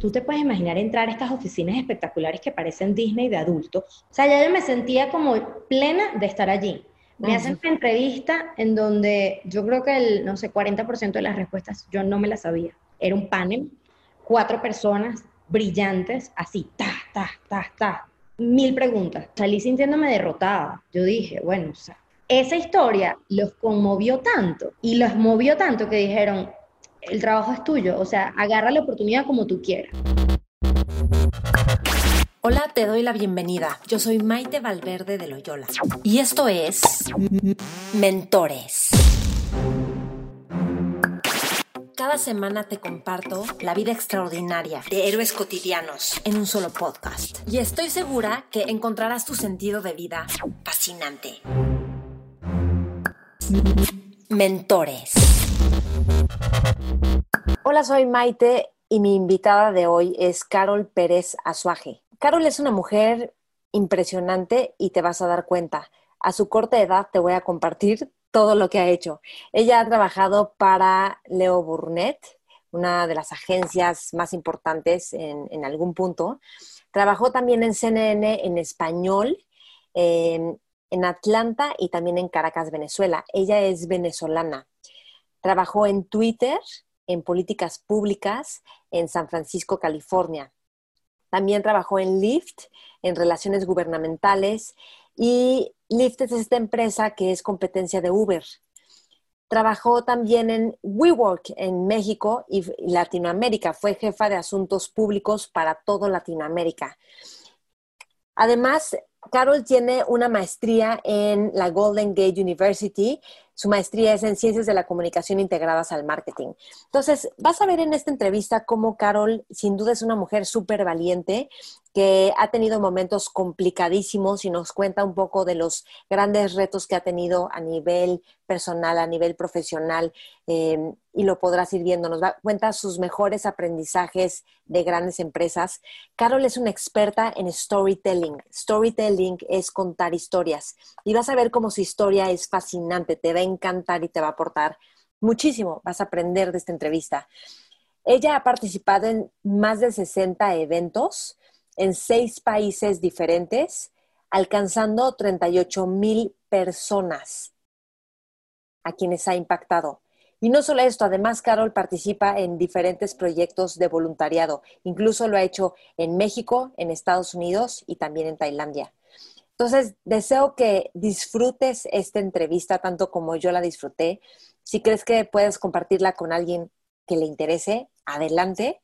Tú te puedes imaginar entrar a estas oficinas espectaculares que parecen Disney de adultos. O sea, ya yo me sentía como plena de estar allí. Me hacen una entrevista en donde yo creo que el, no sé, 40% de las respuestas yo no me las sabía. Era un panel, cuatro personas brillantes, así, ta, ta, ta, ta, mil preguntas. Salí sintiéndome derrotada. Yo dije, bueno, o sea, esa historia los conmovió tanto y los movió tanto que dijeron, el trabajo es tuyo, o sea, agarra la oportunidad como tú quieras. Hola, te doy la bienvenida. Yo soy Maite Valverde de Loyola y esto es Mentores. Cada semana te comparto la vida extraordinaria de héroes cotidianos en un solo podcast. Y estoy segura que encontrarás tu sentido de vida fascinante. Mentores. Hola, soy Maite y mi invitada de hoy es Carol Pérez Azuaje. Carol es una mujer impresionante y te vas a dar cuenta. A su corta edad te voy a compartir todo lo que ha hecho. Ella ha trabajado para Leo Burnett, una de las agencias más importantes en, algún punto. Trabajó también en CNN en español, en, en Atlanta y también en Caracas, Venezuela. Ella es venezolana. Trabajó en Twitter, en políticas públicas en San Francisco, California. También trabajó en Lyft, en relaciones gubernamentales, y Lyft es esta empresa que es competencia de Uber. Trabajó también en WeWork en México y Latinoamérica. Fue jefa de asuntos públicos para todo Latinoamérica. Además, Carol tiene una maestría en la Golden Gate University. Su maestría es en Ciencias de la Comunicación integradas al marketing. Entonces, vas a ver en esta entrevista cómo Carol, sin duda, es una mujer súper valiente que ha tenido momentos complicadísimos y nos cuenta un poco de los grandes retos que ha tenido a nivel personal, a nivel profesional, em, y lo podrás ir viendo. Nos cuenta sus mejores aprendizajes de grandes empresas. Carol es una experta en storytelling. Storytelling es contar historias y vas a ver cómo su historia es fascinante, te va a encantar y te va a aportar muchísimo. Vas a aprender de esta entrevista. Ella ha participado en más de 60 eventos en seis países diferentes, alcanzando 38 mil personas a quienes ha impactado. Y no solo esto, además Carol participa en diferentes proyectos de voluntariado. Incluso lo ha hecho en México, en Estados Unidos y también en Tailandia. Entonces, deseo que disfrutes esta entrevista tanto como yo la disfruté. Si crees que puedes compartirla con alguien que le interese, adelante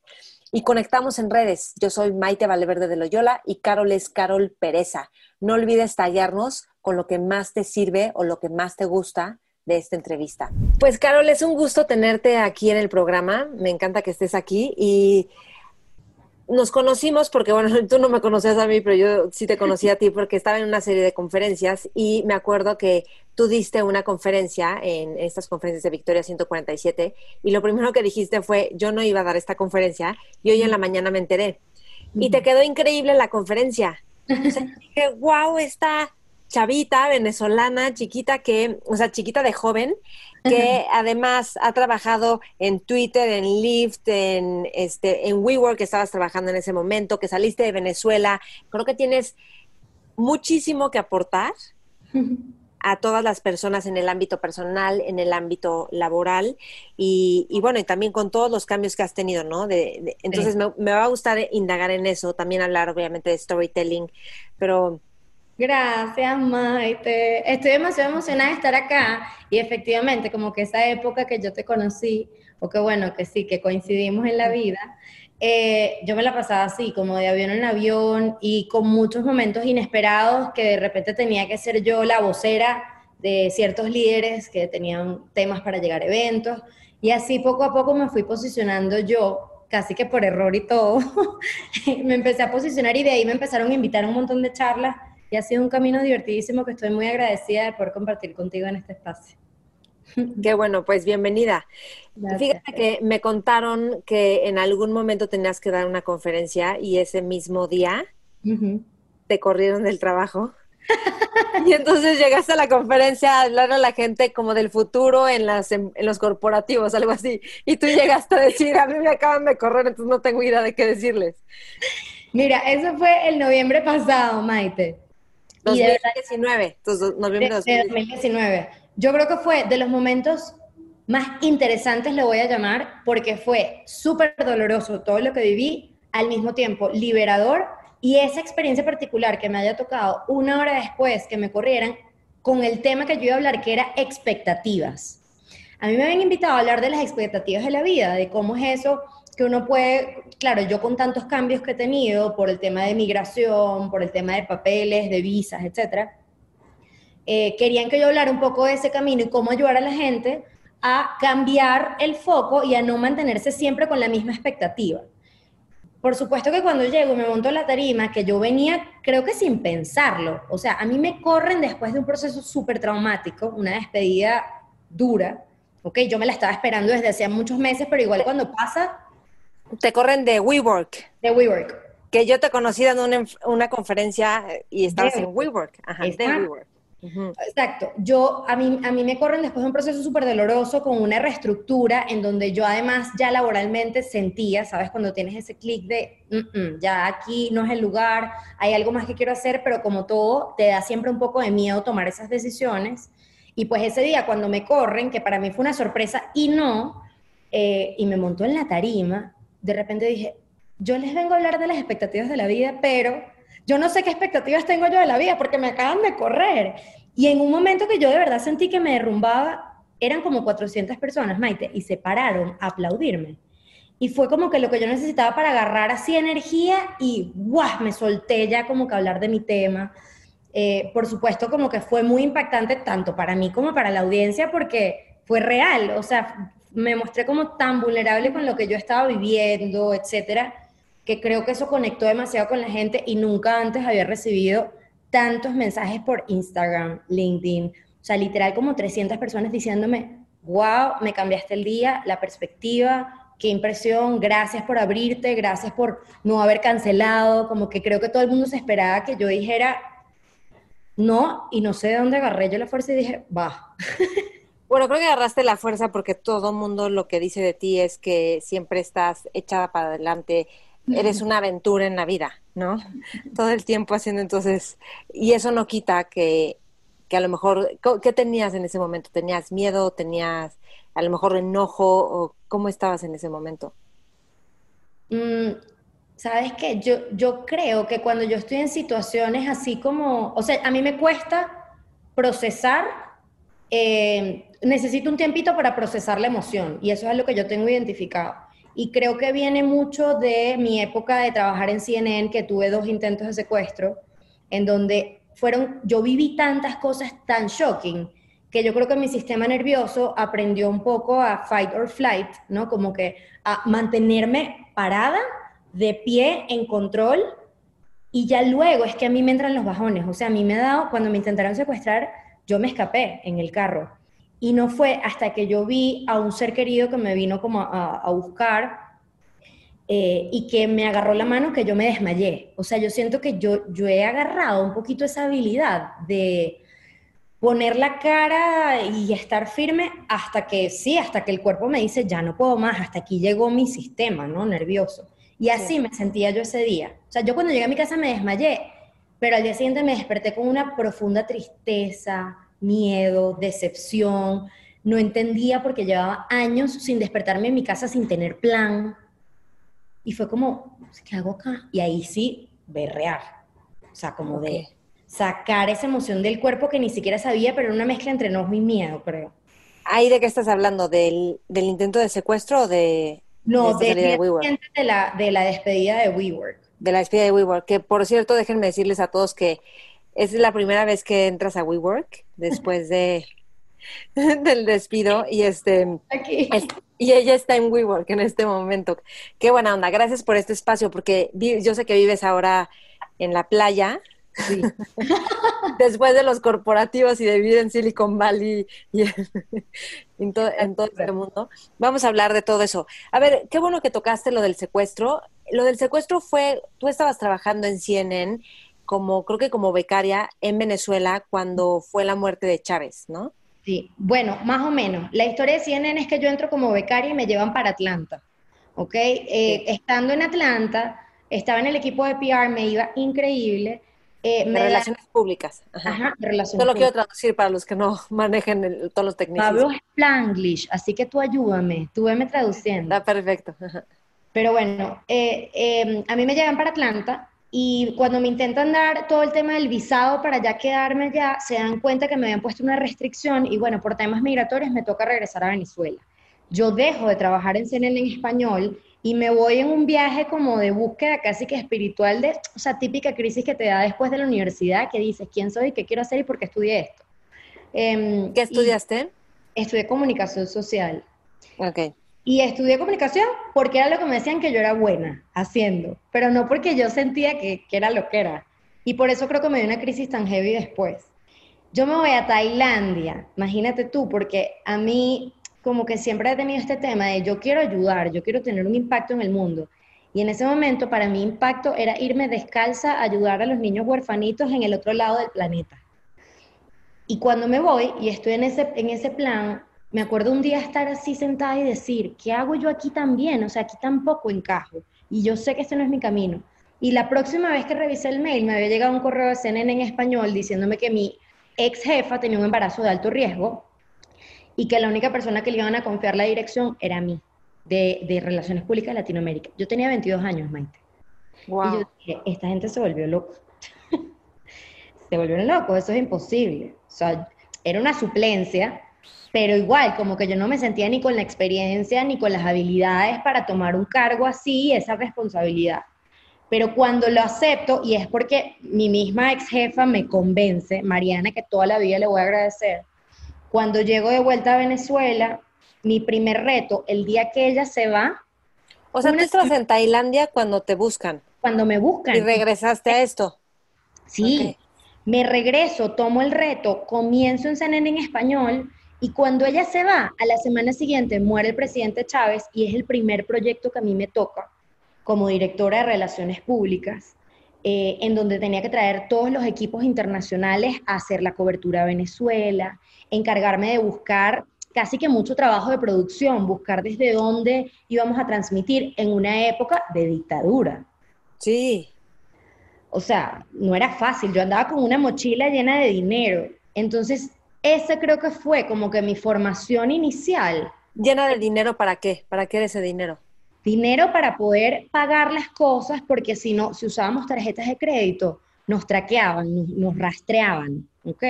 y conectamos en redes. Yo soy Maite Valverde de Loyola y Carol es Carol Pereza. No olvides tallarnos con lo que más te sirve o lo que más te gusta de esta entrevista. Pues Carol, es un gusto tenerte aquí en el programa. Me encanta que estés aquí y nos conocimos porque, bueno, tú no me conocías a mí, pero yo sí te conocí a ti porque estaba en una serie de conferencias y me acuerdo que tú diste una conferencia en estas conferencias de Victoria 147 y lo primero que dijiste fue, yo no iba a dar esta conferencia y hoy en la mañana me enteré. Y te quedó increíble la conferencia. O sea, dije, wow, esta chavita venezolana, chiquita que, o sea, chiquita de joven, que además ha trabajado en Twitter, en Lyft, en, este, en WeWork, que estabas trabajando en ese momento, que saliste de Venezuela. Creo que tienes muchísimo que aportar a todas las personas en el ámbito personal, en el ámbito laboral y, bueno, y también con todos los cambios que has tenido, ¿no? De, entonces me, me, va a gustar indagar en eso, también hablar obviamente de storytelling, pero... Gracias, Maite. Estoy demasiado emocionada de estar acá y efectivamente como que esa época que yo te conocí, o que bueno, que sí, que coincidimos en la vida, eh, yo me la pasaba así, como de avión en avión y con muchos momentos inesperados que de repente tenía que ser yo la vocera de ciertos líderes que tenían temas para llegar a eventos. Y así poco a poco me fui posicionando yo, casi que por error y todo, me empecé a posicionar y de ahí me empezaron a invitar a un montón de charlas y ha sido un camino divertidísimo que estoy muy agradecida de poder compartir contigo en este espacio. Qué bueno, pues bienvenida. Fíjate que me contaron que en algún momento tenías que dar una conferencia y ese mismo día te corrieron del trabajo. y entonces llegaste a la conferencia a hablar a la gente como del futuro en, las, en, los corporativos, algo así. Y tú llegaste a decir, a mí me acaban de correr, entonces no tengo idea de qué decirles. Mira, eso fue el noviembre pasado, Maite. 2019, entonces noviembre de 2019 yo creo que fue de los momentos más interesantes, lo voy a llamar, porque fue súper doloroso todo lo que viví, al mismo tiempo liberador, y esa experiencia particular que me haya tocado una hora después que me corrieran con el tema que yo iba a hablar, que era expectativas. A mí me habían invitado a hablar de las expectativas de la vida, de cómo es eso que uno puede, claro, yo con tantos cambios que he tenido por el tema de migración, por el tema de papeles, de visas, etcétera, eh, querían que yo hablara un poco de ese camino y cómo ayudar a la gente a cambiar el foco y a no mantenerse siempre con la misma expectativa. Por supuesto que cuando llego y me monto en la tarima, que yo venía, creo que sin pensarlo, o sea, a mí me corren después de un proceso súper traumático, una despedida dura, ok, yo me la estaba esperando desde hace muchos meses, pero igual cuando pasa... Te corren de WeWork. De WeWork. Que yo te conocí dando una, una conferencia y estabas en WeWork. Ajá, de WeWork. Exacto. Yo, a mí, a mí me corren después de un proceso súper doloroso con una reestructura en donde yo además ya laboralmente sentía, ¿sabes? Cuando tienes ese clic de, ya aquí no es el lugar, hay algo más que quiero hacer, pero como todo, te da siempre un poco de miedo tomar esas decisiones. Y pues ese día cuando me corren, que para mí fue una sorpresa y no, eh, y me montó en la tarima, de repente dije, yo les vengo a hablar de las expectativas de la vida, pero yo no sé qué expectativas tengo yo de la vida porque me acaban de correr. Y en un momento que yo de verdad sentí que me derrumbaba, eran como 400 personas, Maite, y se pararon a aplaudirme. Y fue como que lo que yo necesitaba para agarrar así energía y ¡guau! Me solté ya como que hablar de mi tema. Eh, por supuesto, como que fue muy impactante tanto para mí como para la audiencia porque fue real. O sea, me mostré como tan vulnerable con lo que yo estaba viviendo, etcétera que creo que eso conectó demasiado con la gente y nunca antes había recibido tantos mensajes por Instagram, LinkedIn, o sea, literal como 300 personas diciéndome, wow, me cambiaste el día, la perspectiva, qué impresión, gracias por abrirte, gracias por no haber cancelado, como que creo que todo el mundo se esperaba que yo dijera no y no sé de dónde agarré yo la fuerza y dije, va. Bueno, creo que agarraste la fuerza porque todo mundo lo que dice de ti es que siempre estás echada para adelante, eres una aventura en la vida, ¿no? Todo el tiempo haciendo entonces, y eso no quita que, que a lo mejor, ¿qué tenías en ese momento? ¿Tenías miedo? ¿Tenías a lo mejor enojo? ¿O cómo estabas en ese momento? Mm, Sabes qué? yo, yo creo que cuando yo estoy en situaciones así como, o sea, a mí me cuesta procesar, eh, necesito un tiempito para procesar la emoción y eso es lo que yo tengo identificado. Y creo que viene mucho de mi época de trabajar en CNN, que tuve dos intentos de secuestro, en donde fueron, yo viví tantas cosas tan shocking que yo creo que mi sistema nervioso aprendió un poco a fight or flight, ¿no? Como que a mantenerme parada, de pie, en control, y ya luego es que a mí me entran los bajones. O sea, a mí me ha dado, cuando me intentaron secuestrar, yo me escapé en el carro. Y no fue hasta que yo vi a un ser querido que me vino como a, buscar eh, y que me agarró la mano que yo me desmayé. O sea, yo siento que yo, yo he agarrado un poquito esa habilidad de poner la cara y estar firme hasta que, sí, hasta que el cuerpo me dice, ya no puedo más, hasta aquí llegó mi sistema, ¿no? Nervioso. Y así me sentía yo ese día. O sea, yo cuando llegué a mi casa me desmayé, pero al día siguiente me desperté con una profunda tristeza, miedo, decepción, no entendía porque llevaba años sin despertarme en mi casa sin tener plan. Y fue como, ¿qué hago acá? Y ahí sí, berrear. O sea, como de sacar esa emoción del cuerpo que ni siquiera sabía, pero era una mezcla entre enojo y miedo, creo. ¿Ahí de qué estás hablando? ¿Del, intento de secuestro o de, no, de, de, la, de la despedida de WeWork. De la despedida de WeWork, que por cierto, déjenme decirles a todos que es la primera vez que entras a WeWork después de del despido y este y ella está en WeWork en este momento. Qué buena onda. Gracias por este espacio porque yo sé que vives ahora en la playa Sí. Después de los corporativos y de vivir en Silicon Valley y en, todo, en todo este mundo, vamos a hablar de todo eso. A ver, qué bueno que tocaste lo del secuestro. Lo del secuestro fue, tú estabas trabajando en CNN como, creo que como becaria en Venezuela cuando fue la muerte de Chávez, ¿no? Sí, bueno, más o menos. La historia de CNN es que yo entro como becaria y me llevan para Atlanta, ¿ok? Eh, estando en Atlanta, estaba en el equipo de PR, me iba increíble eh, relaciones públicas. Ajá, de relaciones Solo quiero traducir para los que no manejen todos los técnicos. Hablo Spanglish, así que tú ayúdame, tú veme traduciendo. Está perfecto. Pero bueno, eh, em, a mí me llegan para Atlanta y cuando me intentan dar todo el tema del visado para ya quedarme ya, se dan cuenta que me habían puesto una restricción y bueno, por temas migratorios me toca regresar a Venezuela. Yo dejo de trabajar en CNN en español y me voy en un viaje como de búsqueda casi que espiritual, de, o sea, típica crisis que te da después de la universidad, que dices, ¿quién soy? ¿Qué quiero hacer? ¿Y por qué estudié esto? Em, ¿Qué estudiaste? Estudié comunicación social. Ok. Y estudié comunicación porque era lo que me decían que yo era buena haciendo, pero no porque yo sentía que, que era lo que era. Y por eso creo que me dio una crisis tan heavy después. Yo me voy a Tailandia, imagínate tú, porque a mí como que siempre he tenido este tema de yo quiero ayudar, yo quiero tener un impacto en el mundo. Y en ese momento para mí impacto era irme descalza a ayudar a los niños huerfanitos en el otro lado del planeta. Y cuando me voy y estoy en ese, en ese plan, me acuerdo un día estar así sentada y decir, ¿qué hago yo aquí también? O sea, aquí tampoco encajo. Y yo sé que este no es mi camino. Y la próxima vez que revisé el mail, me había llegado un correo de CNN en español diciéndome que mi ex jefa tenía un embarazo de alto riesgo y que la única persona que le iban a confiar la dirección era a mí, de, Relaciones Públicas de Latinoamérica. Yo tenía 22 años, Maite. Y yo dije, esta gente se volvió loco. se volvieron locos, eso es imposible. O sea, era una suplencia, pero igual, como que yo no me sentía ni con la experiencia ni con las habilidades para tomar un cargo así, esa responsabilidad. Pero cuando lo acepto, y es porque mi misma ex jefa me convence, Mariana, que toda la vida le voy a agradecer, cuando llego de vuelta a Venezuela, mi primer reto, el día que ella se va. O sea, tú estás en Tailandia cuando te buscan. Cuando me buscan. Y regresaste a esto. Sí, me regreso, tomo el reto, comienzo en CNN en español y cuando ella se va, a la semana siguiente muere el presidente Chávez y es el primer proyecto que a mí me toca como directora de Relaciones Públicas. Eh, en donde tenía que traer todos los equipos internacionales a hacer la cobertura a Venezuela, encargarme de buscar casi que mucho trabajo de producción, buscar desde dónde íbamos a transmitir en una época de dictadura. Sí. O sea, no era fácil, yo andaba con una mochila llena de dinero. Entonces, esa creo que fue como que mi formación inicial. ¿Llena de dinero para qué? ¿Para qué era ese dinero? Dinero para poder pagar las cosas, porque si no, si usábamos tarjetas de crédito, nos traqueaban, nos, rastreaban, ¿ok?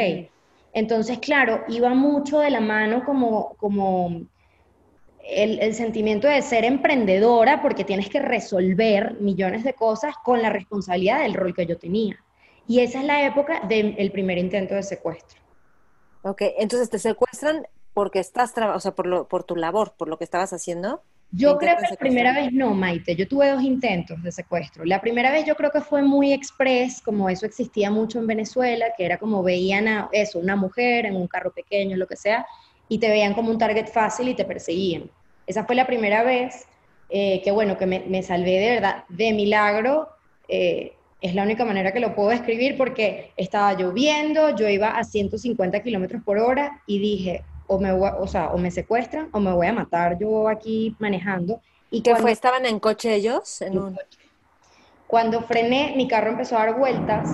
Entonces, claro, iba mucho de la mano como, como el, sentimiento de ser emprendedora, porque tienes que resolver millones de cosas con la responsabilidad del rol que yo tenía. Y esa es la época del primer intento de secuestro. Ok, entonces te secuestran porque estás, o sea, por, por tu labor, por lo que estabas haciendo. Yo creo que la primera vez no, Maite. Yo tuve dos intentos de secuestro. La primera vez yo creo que fue muy express, como eso existía mucho en Venezuela, que era como veían a eso, una mujer en un carro pequeño, lo que sea, y te veían como un target fácil y te perseguían. Esa fue la primera vez eh, que, bueno, que me, salvé de verdad, de milagro. Eh, es la única manera que lo puedo describir porque estaba lloviendo, yo iba a 150 kilómetros por hora y dije, o me, o, sea, o me secuestran o me voy a matar yo aquí manejando. ¿Y qué fue? ¿Estaban en coche ellos? En un... Cuando frené, mi carro empezó a dar vueltas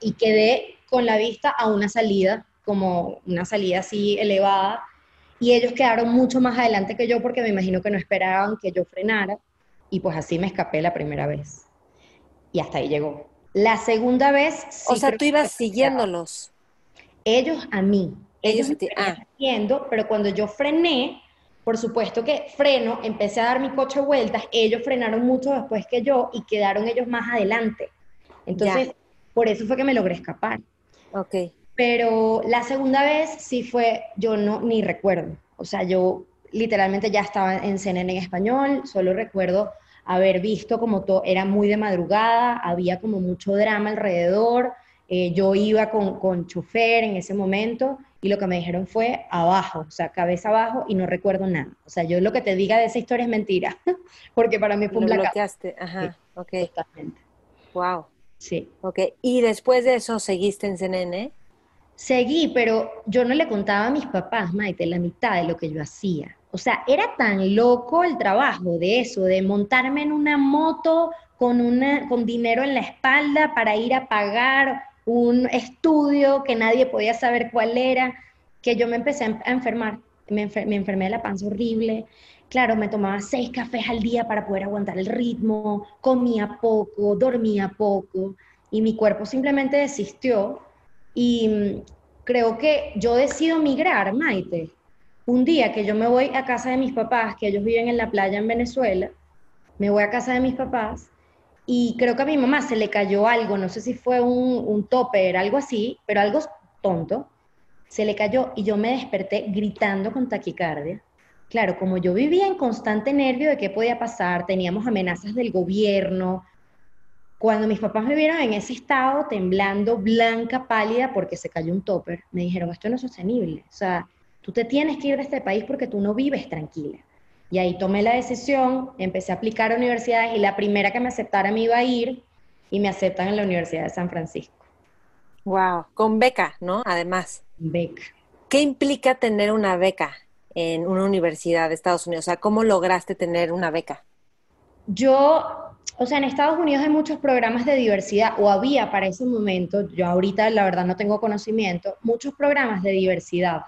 y quedé con la vista a una salida como una salida así elevada, y ellos quedaron mucho más adelante que yo porque me imagino que no esperaban que yo frenara, y pues así me escapé la primera vez. Y hasta ahí llegó. La segunda vez... o sea, tú ibas siguiéndolos. Ellos a mí. Ellos, ellos a ti. Ah. pero cuando yo frené, por supuesto que freno, empecé a dar mi coche vueltas, ellos frenaron mucho después que yo y quedaron ellos más adelante. Entonces, por eso fue que me logré escapar. Ok. Pero la segunda vez sí fue, yo no, ni recuerdo. O sea, yo literalmente ya estaba en CNN en español, solo recuerdo haber visto como todo, era muy de madrugada, había como mucho drama alrededor, eh, yo iba con, con chofer en ese momento y lo que me dijeron fue abajo, o sea, cabeza abajo y no recuerdo nada. O sea, yo lo que te diga de esa historia es mentira, porque para mí fue un Lo bloqueaste, ajá, ok. Totalmente. Wow. Sí. Ok, ¿y después de eso seguiste en CNN? Seguí, pero yo no le contaba a mis papás, Maite, la mitad de lo que yo hacía. O sea, era tan loco el trabajo de eso, de montarme en una moto con, una, con dinero en la espalda para ir a pagar un estudio que nadie podía saber cuál era, que yo me empecé a enfermar, me, enfermé de la panza horrible. Claro, me tomaba seis cafés al día para poder aguantar el ritmo, comía poco, dormía poco y mi cuerpo simplemente desistió. Y mm, creo que yo decido migrar, Maite. Un día que yo me voy a casa de mis papás, que ellos viven en la playa en Venezuela, me voy a casa de mis papás y creo que a mi mamá se le cayó algo, no sé si fue un, un topper, algo así, pero algo tonto, se le cayó y yo me desperté gritando con taquicardia. Claro, como yo vivía en constante nervio de qué podía pasar, teníamos amenazas del gobierno. Cuando mis papás me vieron en ese estado, temblando, blanca, pálida, porque se cayó un topper, me dijeron, esto no es sostenible. O sea, tú te tienes que ir de este país porque tú no vives tranquila. Y ahí tomé la decisión, empecé a aplicar a universidades y la primera que me aceptara me iba a ir y me aceptan en la Universidad de San Francisco. Wow, con beca, ¿no? Además. Beca. ¿Qué implica tener una beca en una universidad de Estados Unidos? O sea, ¿cómo lograste tener una beca? Yo, o sea, en Estados Unidos hay muchos programas de diversidad, o había para ese momento, yo ahorita la verdad no tengo conocimiento, muchos programas de diversidad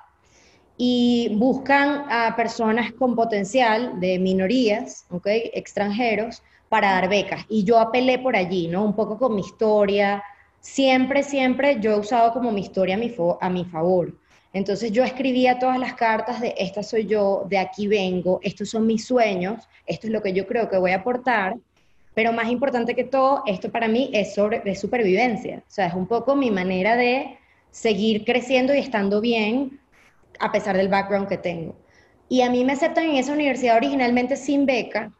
y buscan a personas con potencial de minorías, ¿okay? extranjeros, para dar becas. Y yo apelé por allí, ¿no? Un poco con mi historia. Siempre, siempre yo he usado como mi historia a mi, a mi favor. Entonces yo escribía todas las cartas de esta soy yo, de aquí vengo, estos son mis sueños, esto es lo que yo creo que voy a aportar, pero más importante que todo, esto para mí es sobre de supervivencia, o sea, es un poco mi manera de seguir creciendo y estando bien a pesar del background que tengo. Y a mí me aceptan en esa universidad originalmente sin beca,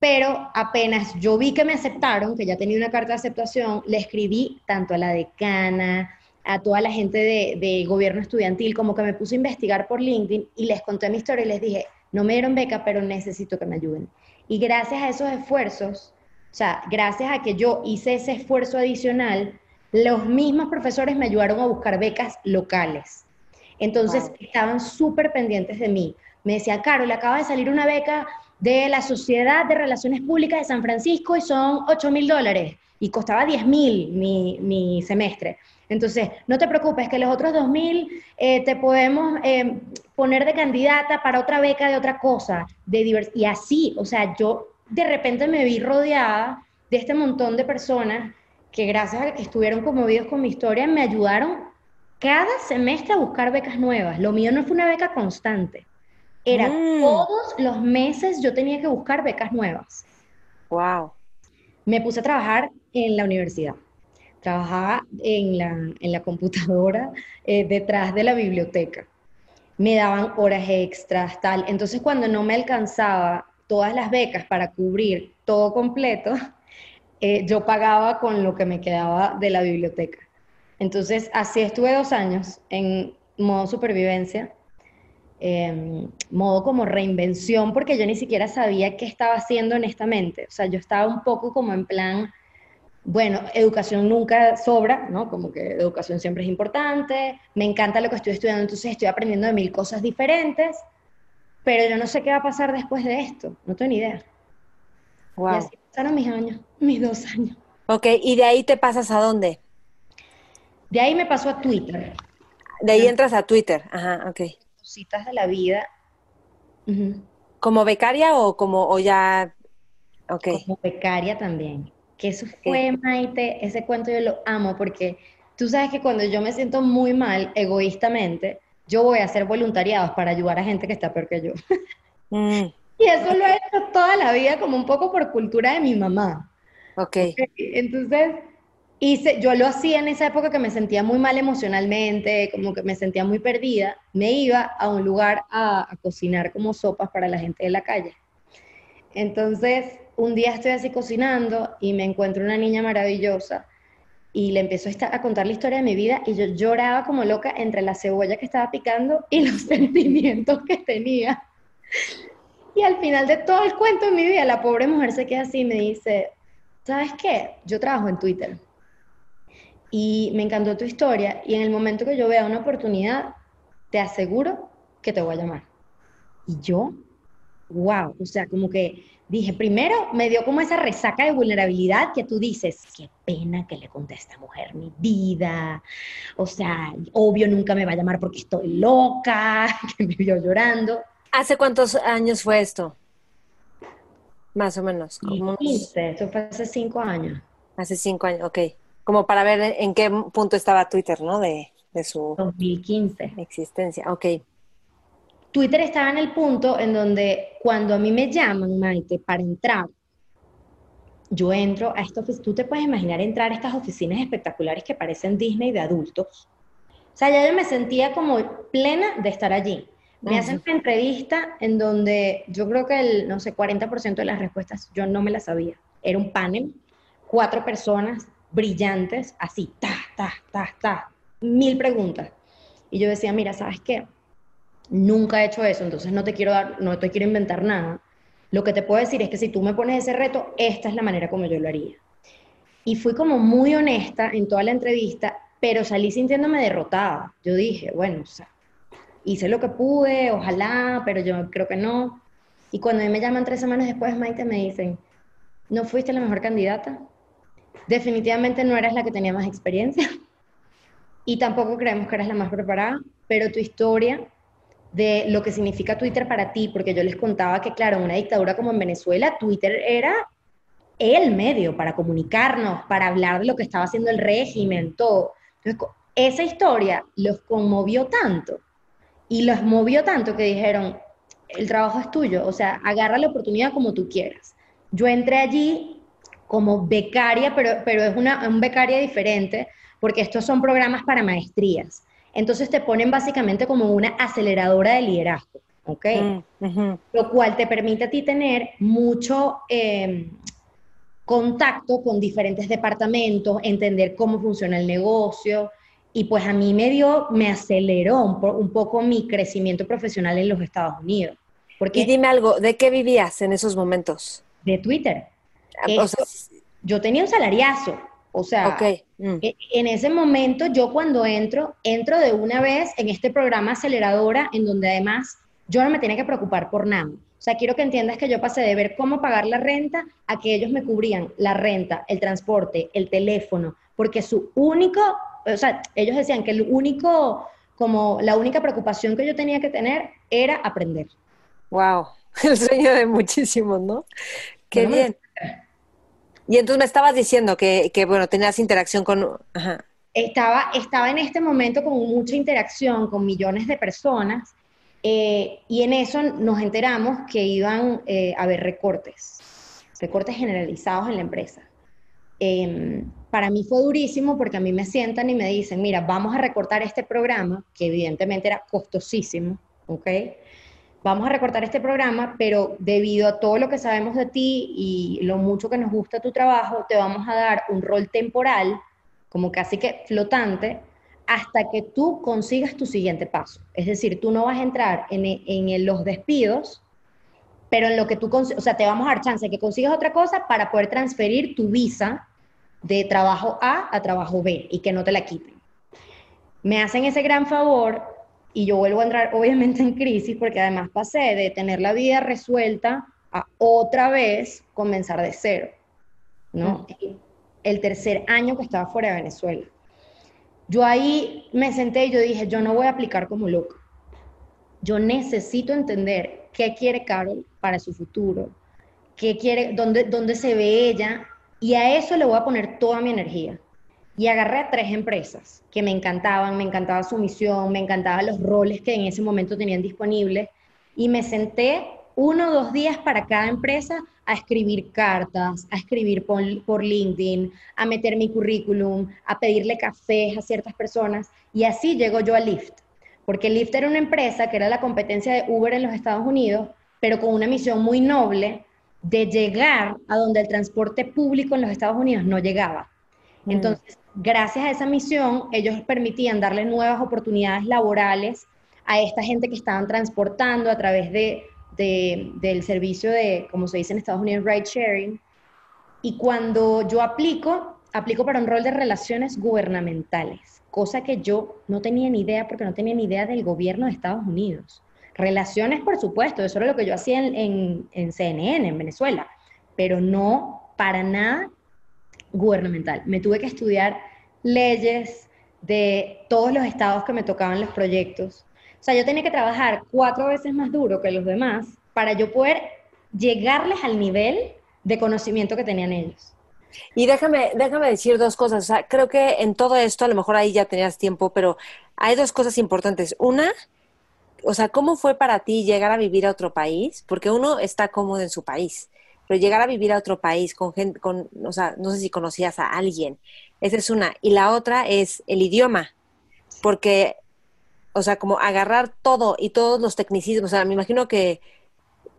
pero apenas yo vi que me aceptaron, que ya tenía una carta de aceptación, le escribí tanto a la decana, a toda la gente de, de, gobierno estudiantil, como que me puse a investigar por LinkedIn y les conté mi historia y les dije, no me dieron beca, pero necesito que me ayuden. Y gracias a esos esfuerzos, o sea, gracias a que yo hice ese esfuerzo adicional, los mismos profesores me ayudaron a buscar becas locales. Entonces estaban súper pendientes de mí. Me decía, Carol, acaba de salir una beca de la Sociedad de Relaciones Públicas de San Francisco y son 8 mil dólares y costaba 10 mil mi, semestre. Entonces, no te preocupes, que los otros 2 mil eh, te podemos eh, poner de candidata para otra beca de otra cosa. De y así, o sea, yo de repente me vi rodeada de este montón de personas que gracias a que estuvieron conmovidos con mi historia, me ayudaron cada semestre a buscar becas nuevas. Lo mío no fue una beca constante. Era mm. todos los meses yo tenía que buscar becas nuevas. Wow. Me puse a trabajar en la universidad. Trabajaba en la, en la computadora eh, detrás de la biblioteca. Me daban horas extras, tal. Entonces, cuando no me alcanzaba todas las becas para cubrir todo completo, eh, yo pagaba con lo que me quedaba de la biblioteca. Entonces, así estuve dos años en modo supervivencia, eh, modo como reinvención, porque yo ni siquiera sabía qué estaba haciendo honestamente. O sea, yo estaba un poco como en plan, bueno, educación nunca sobra, ¿no? Como que educación siempre es importante, me encanta lo que estoy estudiando, entonces estoy aprendiendo de mil cosas diferentes, pero yo no sé qué va a pasar después de esto, no tengo ni idea. Wow. Y así pasaron mis años, mis dos años. Ok, ¿y de ahí te pasas a dónde? De ahí me pasó a Twitter. De ahí entras a Twitter. Ajá, ok. Cositas de la vida. ¿Como becaria o como o ya? Ok. Como becaria también. Que eso fue, Maite, ese cuento yo lo amo porque tú sabes que cuando yo me siento muy mal, egoístamente, yo voy a hacer voluntariados para ayudar a gente que está peor que yo. Mm. Y eso lo he hecho toda la vida como un poco por cultura de mi mamá. Ok. Entonces, hice, yo lo hacía en esa época que me sentía muy mal emocionalmente, como que me sentía muy perdida. Me iba a un lugar a, cocinar como sopas para la gente de la calle. Entonces, un día estoy así cocinando y me encuentro una niña maravillosa y le empiezo a, contar la historia de mi vida y yo lloraba como loca entre la cebolla que estaba picando y los sentimientos que tenía. Y al final de todo el cuento de mi vida, la pobre mujer se queda así y me dice, ¿sabes qué? Yo trabajo en Twitter. Y me encantó tu historia y en el momento que yo vea una oportunidad, te aseguro que te voy a llamar. Y yo, wow, o sea, como que dije, primero me dio como esa resaca de vulnerabilidad que tú dices, qué pena que le conté a esta mujer mi vida, o sea, obvio nunca me va a llamar porque estoy loca, que me vio llorando. ¿Hace cuántos años fue esto? Más o menos. Como 15, eso fue hace cinco años. Hace cinco años, ok. Como para ver en qué punto estaba Twitter, ¿no? De, de su 2015. existencia, ok. Twitter estaba en el punto en donde cuando a mí me llaman, Maite, para entrar, yo entro a esta oficina, tú te puedes imaginar entrar a estas oficinas espectaculares que parecen Disney de adultos. O sea, ya yo me sentía como plena de estar allí. Me hacen una entrevista en donde yo creo que el, no sé, 40% de las respuestas yo no me las sabía. Era un panel, cuatro personas brillantes, así, ta, ta, ta, ta, mil preguntas. Y yo decía, mira, ¿sabes qué? Nunca he hecho eso, entonces no te quiero dar, no te quiero inventar nada. Lo que te puedo decir es que si tú me pones ese reto, esta es la manera como yo lo haría. Y fui como muy honesta en toda la entrevista, pero salí sintiéndome derrotada. Yo dije, bueno, hice lo que pude, ojalá, pero yo creo que no. Y cuando me llaman tres semanas después, Maite, me dicen, no fuiste la mejor candidata, definitivamente no eras la que tenía más experiencia y tampoco creemos que eras la más preparada, pero tu historia de lo que significa Twitter para ti, porque yo les contaba que, claro, en una dictadura como en Venezuela, Twitter era el medio para comunicarnos, para hablar de lo que estaba haciendo el régimen, todo. Entonces, esa historia los conmovió tanto y los movió tanto que dijeron, el trabajo es tuyo, o sea, agarra la oportunidad como tú quieras. Yo entré allí como becaria, pero, pero es una becaria diferente, porque estos son programas para maestrías. Entonces te ponen básicamente como una aceleradora de liderazgo, ¿ok? Mm, Lo cual te permite a ti tener mucho em, contacto con diferentes departamentos, entender cómo funciona el negocio, y pues a mí me dio, me aceleró un, poco mi crecimiento profesional en los Estados Unidos. Porque y dime algo, ¿de qué vivías en esos momentos? De Twitter. Yo tenía un salariazo, o sea, mm. e, en ese momento yo cuando entro, entro de una vez en este programa aceleradora en donde además yo no me tenía que preocupar por nada. O sea, quiero que entiendas que yo pasé de ver cómo pagar la renta a que ellos me cubrían la renta, el transporte, el teléfono, porque su único o sea, ellos decían que el único, como la única preocupación que yo tenía que tener era aprender. Wow, el sueño de muchísimos, ¿no? Qué bien. Y entonces me estabas diciendo que, que bueno, tenías interacción con... Estaba, estaba en este momento con mucha interacción con millones de personas eh, y en eso nos enteramos que iban eh, a haber recortes, recortes generalizados en la empresa. Em, para mí fue durísimo porque a mí me sientan y me dicen, mira, vamos a recortar este programa, que evidentemente era costosísimo, ¿ok? Vamos a recortar este programa, pero debido a todo lo que sabemos de ti y lo mucho que nos gusta tu trabajo, te vamos a dar un rol temporal, como casi que flotante, hasta que tú consigas tu siguiente paso. Es decir, tú no vas a entrar en, en los despidos, pero en lo que tú, o sea, te vamos a dar chance de que consigas otra cosa para poder transferir tu visa de trabajo A a trabajo B y que no te la quiten. Me hacen ese gran favor y yo vuelvo a entrar obviamente en crisis porque además pasé de tener la vida resuelta a otra vez comenzar de cero, ¿no? El tercer año que estaba fuera de Venezuela. yo ahí me senté y yo dije, yo no voy a aplicar como loca. Yo necesito entender qué quiere Carol para su futuro, qué quiere, dónde, dónde se ve ella, y a eso le voy a poner toda mi energía. Y agarré a tres empresas que me encantaban, me encantaba su misión, me encantaban los roles que en ese momento tenían disponibles, y me senté uno o dos días para cada empresa a escribir cartas, a escribir por, por, LinkedIn, a meter mi currículum, a pedirle cafés a ciertas personas. Y así llegó yo a Lyft, porque Lyft era una empresa que era la competencia de Uber en los Estados Unidos, pero con una misión muy noble de llegar a donde el transporte público en los Estados Unidos no llegaba. Entonces, gracias a esa misión, ellos permitían darle nuevas oportunidades laborales a esta gente que estaban transportando a través de del servicio de, como se dice en Estados Unidos, ride sharing. Y cuando yo aplico, aplico para un rol de relaciones gubernamentales, cosa que yo no tenía ni idea porque no tenía ni idea del gobierno de Estados Unidos. Relaciones, por supuesto, eso era lo que yo hacía en, en CNN, en Venezuela, pero no para nada gubernamental. Me tuve que estudiar leyes de todos los estados que me tocaban los proyectos, o sea, yo tenía que trabajar cuatro veces más duro que los demás para yo poder llegarles al nivel de conocimiento que tenían ellos. Y déjame, déjame decir dos cosas. O sea, creo que en todo esto, a lo mejor ahí ya tenías tiempo, pero hay dos cosas importantes. Una, o sea, ¿cómo fue para ti llegar a vivir a otro país? Porque uno está cómodo en su país, pero llegar a vivir a otro país con gente, con, o sea, no sé si conocías a alguien. Esa es una. Y la otra es el idioma, porque o sea, como agarrar todo y todos los tecnicismos. O sea, me imagino que,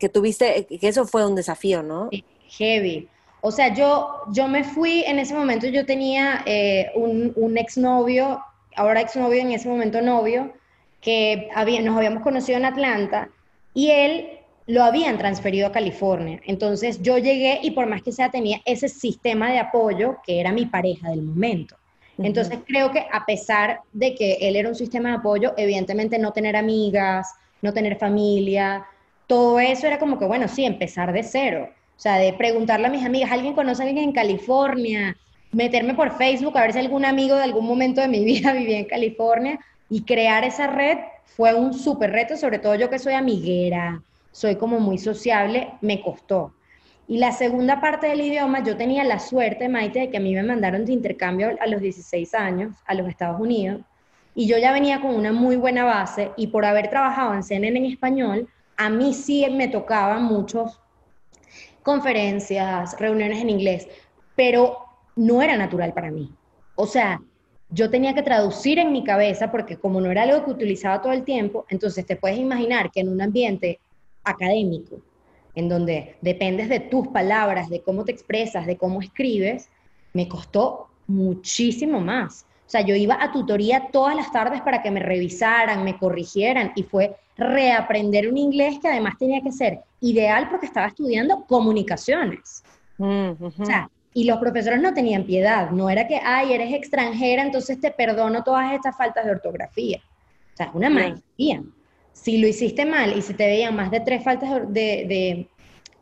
que tuviste, que eso fue un desafío, ¿no? Heavy. O sea, yo, yo me fui, en ese momento yo tenía eh, un, un exnovio, ahora exnovio, en ese momento novio, que había, nos habíamos conocido en Atlanta y él lo habían transferido a California. Entonces yo llegué y por más que sea tenía ese sistema de apoyo que era mi pareja del momento. Entonces creo que a pesar de que él era un sistema de apoyo, evidentemente no tener amigas, no tener familia, todo eso era como que, bueno, sí, empezar de cero. O sea, de preguntarle a mis amigas, ¿alguien conoce a alguien en California? Meterme por Facebook a ver si algún amigo de algún momento de mi vida vivía en California y crear esa red fue un súper reto, sobre todo yo que soy amiguera, soy como muy sociable, me costó. Y la segunda parte del idioma, yo tenía la suerte, Maite, de que a mí me mandaron de intercambio a los 16 años a los Estados Unidos. Y yo ya venía con una muy buena base y por haber trabajado en CNN en español, a mí sí me tocaban muchas conferencias, reuniones en inglés, pero no era natural para mí. O sea, yo tenía que traducir en mi cabeza porque como no era algo que utilizaba todo el tiempo, entonces te puedes imaginar que en un ambiente académico, en donde dependes de tus palabras, de cómo te expresas, de cómo escribes, me costó muchísimo más. O sea, yo iba a tutoría todas las tardes para que me revisaran, me corrigieran y fue reaprender un inglés que además tenía que ser ideal porque estaba estudiando comunicaciones. Mm, o sea, y los profesores no tenían piedad, no era que, ay, eres extranjera, entonces te perdono todas estas faltas de ortografía. O sea, una maestría si lo hiciste mal y si te veían más de tres faltas de,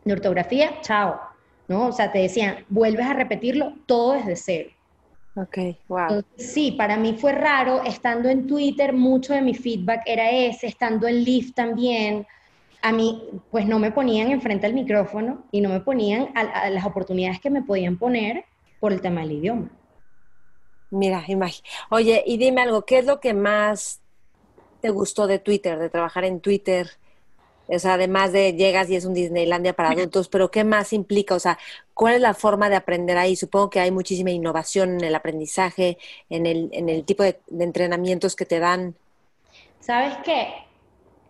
ortografía, chao. ¿no? O sea, te decían, vuelves a repetirlo todo desde cero. Ok, wow. sí, para mí fue raro, estando en Twitter, mucho de mi feedback era ese, estando en Lyft también, a mí, pues no me ponían enfrente al micrófono y no me ponían a, las oportunidades que me podían poner por el tema del idioma. Mira, imagínate. Oye, y dime algo, ¿qué es lo que más te gustó de Twitter, de trabajar en Twitter? O sea, además de llegas y es un Disneylandia para adultos, pero ¿qué más implica? O sea, ¿cuál es la forma de aprender ahí? Supongo que hay muchísima innovación en el aprendizaje, en el, en el tipo de, entrenamientos que te dan. ¿Sabes qué?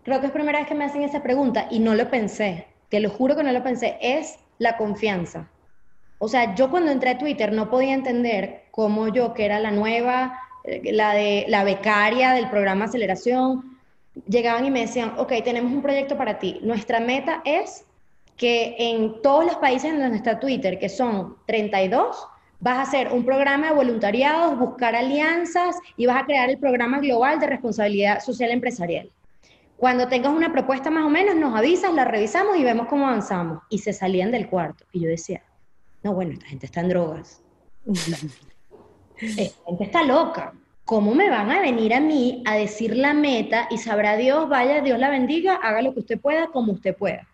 Creo que es primera vez que me hacen esa pregunta y no lo pensé. Te lo juro que no lo pensé. Es la confianza. O sea, yo cuando entré a Twitter no podía entender cómo yo, que era la nueva la de la becaria del programa Aceleración, llegaban y me decían, ok, tenemos un proyecto para ti. Nuestra meta es que en todos los países en donde está Twitter, que son 32, vas a hacer un programa de voluntariados, buscar alianzas y vas a crear el programa global de responsabilidad social empresarial. Cuando tengas una propuesta más o menos, nos avisas, la revisamos y vemos cómo avanzamos. Y se salían del cuarto. Y yo decía, no, bueno, esta gente está en drogas. Esta gente está loca. ¿cómo me van a venir a mí a decir la meta y sabrá Dios, vaya, Dios la bendiga, haga lo que usted pueda, como usted pueda?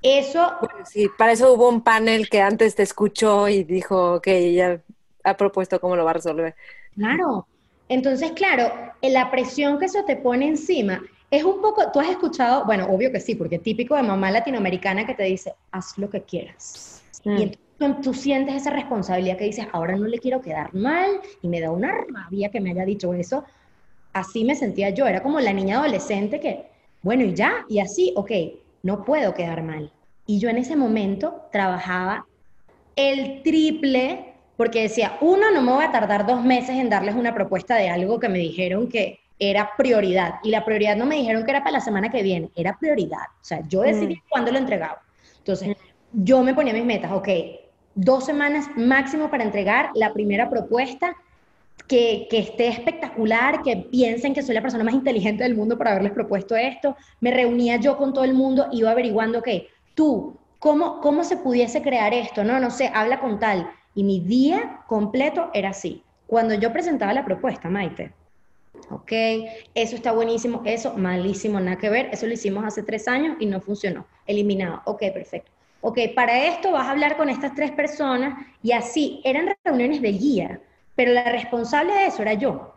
Eso... sí, para eso hubo un panel que antes te escuchó y dijo que ella ha propuesto cómo lo va a resolver. Claro. Entonces, claro, la presión que eso te pone encima es un poco, tú has escuchado, bueno, obvio que sí, porque es típico de mamá latinoamericana que te dice, haz lo que quieras. Y mm. entonces tú sientes esa responsabilidad que dices, ahora no le quiero quedar mal y me da una rabia que me haya dicho eso. Así me sentía yo, era como la niña adolescente que, bueno, y ya, y así, ok, no puedo quedar mal. Y yo en ese momento trabajaba el triple, porque decía, uno, no me voy a tardar dos meses en darles una propuesta de algo que me dijeron que era prioridad. Y la prioridad no me dijeron que era para la semana que viene, era prioridad. O sea, yo decidí mm. cuándo lo entregaba. Entonces, yo me ponía mis metas, ok, dos semanas máximo para entregar la primera propuesta, que, que, esté espectacular, que piensen que soy la persona más inteligente del mundo por haberles propuesto esto. Me reunía yo con todo el mundo, iba averiguando, ok, tú, ¿cómo, cómo se pudiese crear esto? No, no sé, habla con tal. Y mi día completo era así. Cuando yo presentaba la propuesta, Maite, ok, eso está buenísimo, eso malísimo, nada que ver, eso lo hicimos hace tres años y no funcionó, eliminado, ok, perfecto. Ok, para esto vas a hablar con estas tres personas y así, eran reuniones de guía, pero la responsable de eso era yo,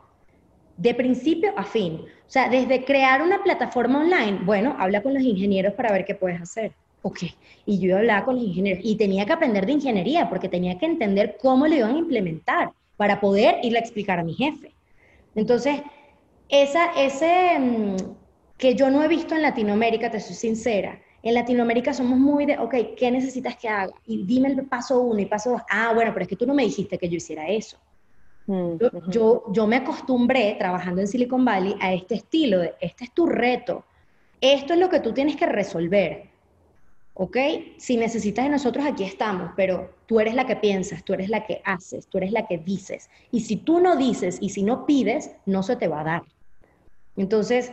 de principio a fin. O sea, desde crear una plataforma online, bueno, habla con los ingenieros para ver qué puedes hacer. Ok, y yo hablaba con los ingenieros y tenía que aprender de ingeniería porque tenía que entender cómo lo iban a implementar para poder irle a explicar a mi jefe. Entonces, esa, ese mm, que yo no he visto en Latinoamérica, te soy sincera, en Latinoamérica somos muy de, ok, ¿qué necesitas que haga? Y dime el paso uno y paso dos. Ah, bueno, pero es que tú no me dijiste que yo hiciera eso. Mm, yo, yo, me acostumbré trabajando en Silicon Valley a este estilo de, este es tu reto, esto es lo que tú tienes que resolver. ¿ok? Si necesitas de nosotros, aquí estamos, pero tú eres la que piensas, tú eres la que haces, tú eres la que dices. Y si tú no dices y si no pides, no se te va a dar. Entonces,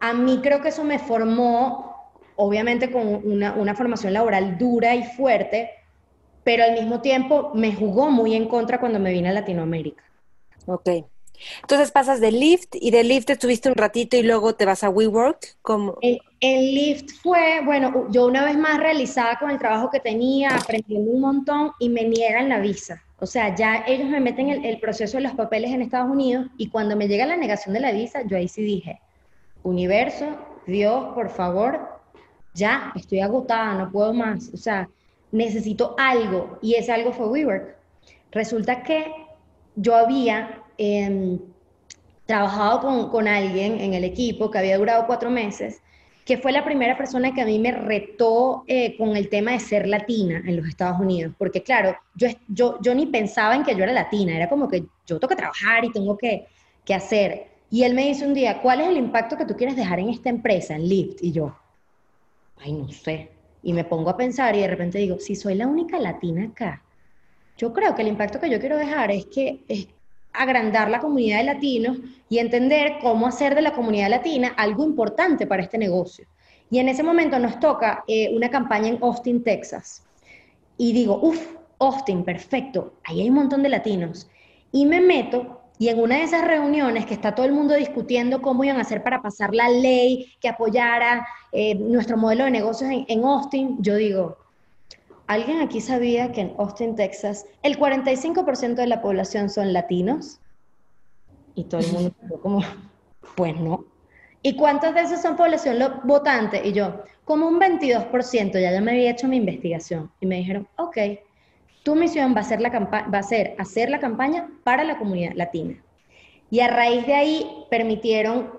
a mí creo que eso me formó, obviamente con una, una formación laboral dura y fuerte, pero al mismo tiempo me jugó muy en contra cuando me vine a Latinoamérica. Ok. Entonces pasas de Lyft y de Lyft estuviste un ratito y luego te vas a WeWork. como El, el, Lyft fue, bueno, yo una vez más realizada con el trabajo que tenía, aprendiendo un montón y me niegan la visa. O sea, ya ellos me meten el, el proceso de los papeles en Estados Unidos y cuando me llega la negación de la visa, yo ahí sí dije, universo, Dios, por favor, ya estoy agotada, no puedo más. O sea, necesito algo y ese algo fue WeWork. Resulta que yo había Em, trabajado con, con, alguien en el equipo que había durado cuatro meses, que fue la primera persona que a mí me retó eh, con el tema de ser latina en los Estados Unidos, porque claro, yo, yo, yo ni pensaba en que yo era latina, era como que yo tengo que trabajar y tengo que, que hacer. Y él me dice un día, ¿cuál es el impacto que tú quieres dejar en esta empresa, en Lyft? Y yo, ay, no sé. Y me pongo a pensar y de repente digo, si soy la única latina acá, yo creo que el impacto que yo quiero dejar es que, es, agrandar la comunidad de latinos y entender cómo hacer de la comunidad latina algo importante para este negocio. Y en ese momento nos toca eh, una campaña en Austin, Texas. Y digo, uff, Austin, perfecto, ahí hay un montón de latinos. Y me meto y en una de esas reuniones que está todo el mundo discutiendo cómo iban a hacer para pasar la ley que apoyara eh, nuestro modelo de negocios en, en Austin, yo digo, ¿Alguien aquí sabía que en Austin, Texas, el 45% de la población son latinos? Y todo el mundo como, pues no. ¿Y cuántos de son población votante? Y yo, como un 22%, ya yo me había hecho mi investigación. Y me dijeron, ok, tu misión va a ser, la va a ser hacer la campaña para la comunidad latina. Y a raíz de ahí permitieron,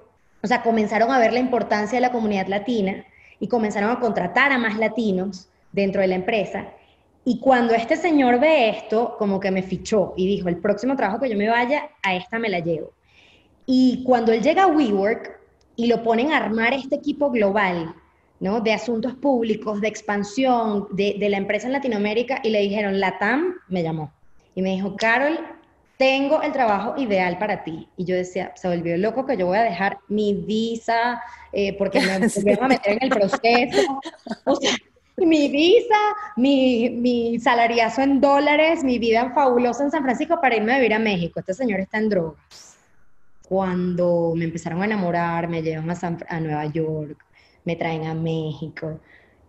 o sea, comenzaron a ver la importancia de la comunidad latina y comenzaron a contratar a más latinos dentro de la empresa. Y cuando este señor ve esto, como que me fichó y dijo, el próximo trabajo que yo me vaya, a esta me la llevo. Y cuando él llega a WeWork y lo ponen a armar este equipo global, ¿no? De asuntos públicos, de expansión de, de la empresa en Latinoamérica, y le dijeron, la TAM me llamó. Y me dijo, Carol, tengo el trabajo ideal para ti. Y yo decía, se volvió loco que yo voy a dejar mi visa, eh, porque me voy a meter en el proceso. O sea, mi visa, mi, mi salariazo en dólares, mi vida fabulosa en San Francisco para irme a vivir a México. Este señor está en drogas. cuando me empezaron a enamorar, me llevan a, a Nueva York, me traen a México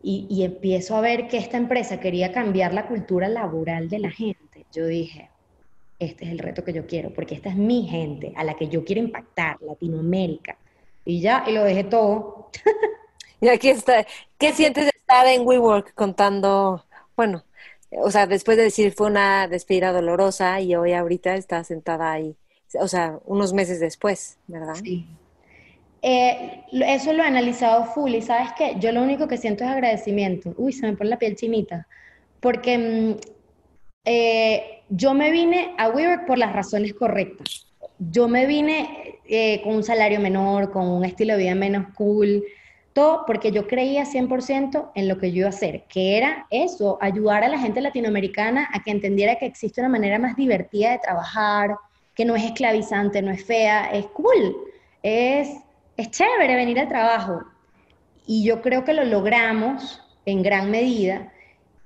y, y empiezo a ver que esta empresa quería cambiar la cultura laboral de la gente. Yo dije, este es el reto que yo quiero, porque esta es mi gente a la que yo quiero impactar, Latinoamérica. Y ya, y lo dejé todo. y aquí está. ¿Qué sientes de estar en WeWork contando, bueno, o sea, después de decir fue una despedida dolorosa y hoy ahorita está sentada ahí, o sea, unos meses después, ¿verdad? Sí. Eh, eso lo he analizado full y sabes que yo lo único que siento es agradecimiento. Uy, se me pone la piel chinita. Porque mm, eh, yo me vine a WeWork por las razones correctas. Yo me vine eh, con un salario menor, con un estilo de vida menos cool, todo porque yo creía 100% en lo que yo iba a hacer, que era eso, ayudar a la gente latinoamericana a que entendiera que existe una manera más divertida de trabajar, que no es esclavizante, no es fea, es cool, es, es chévere venir al trabajo. Y yo creo que lo logramos en gran medida.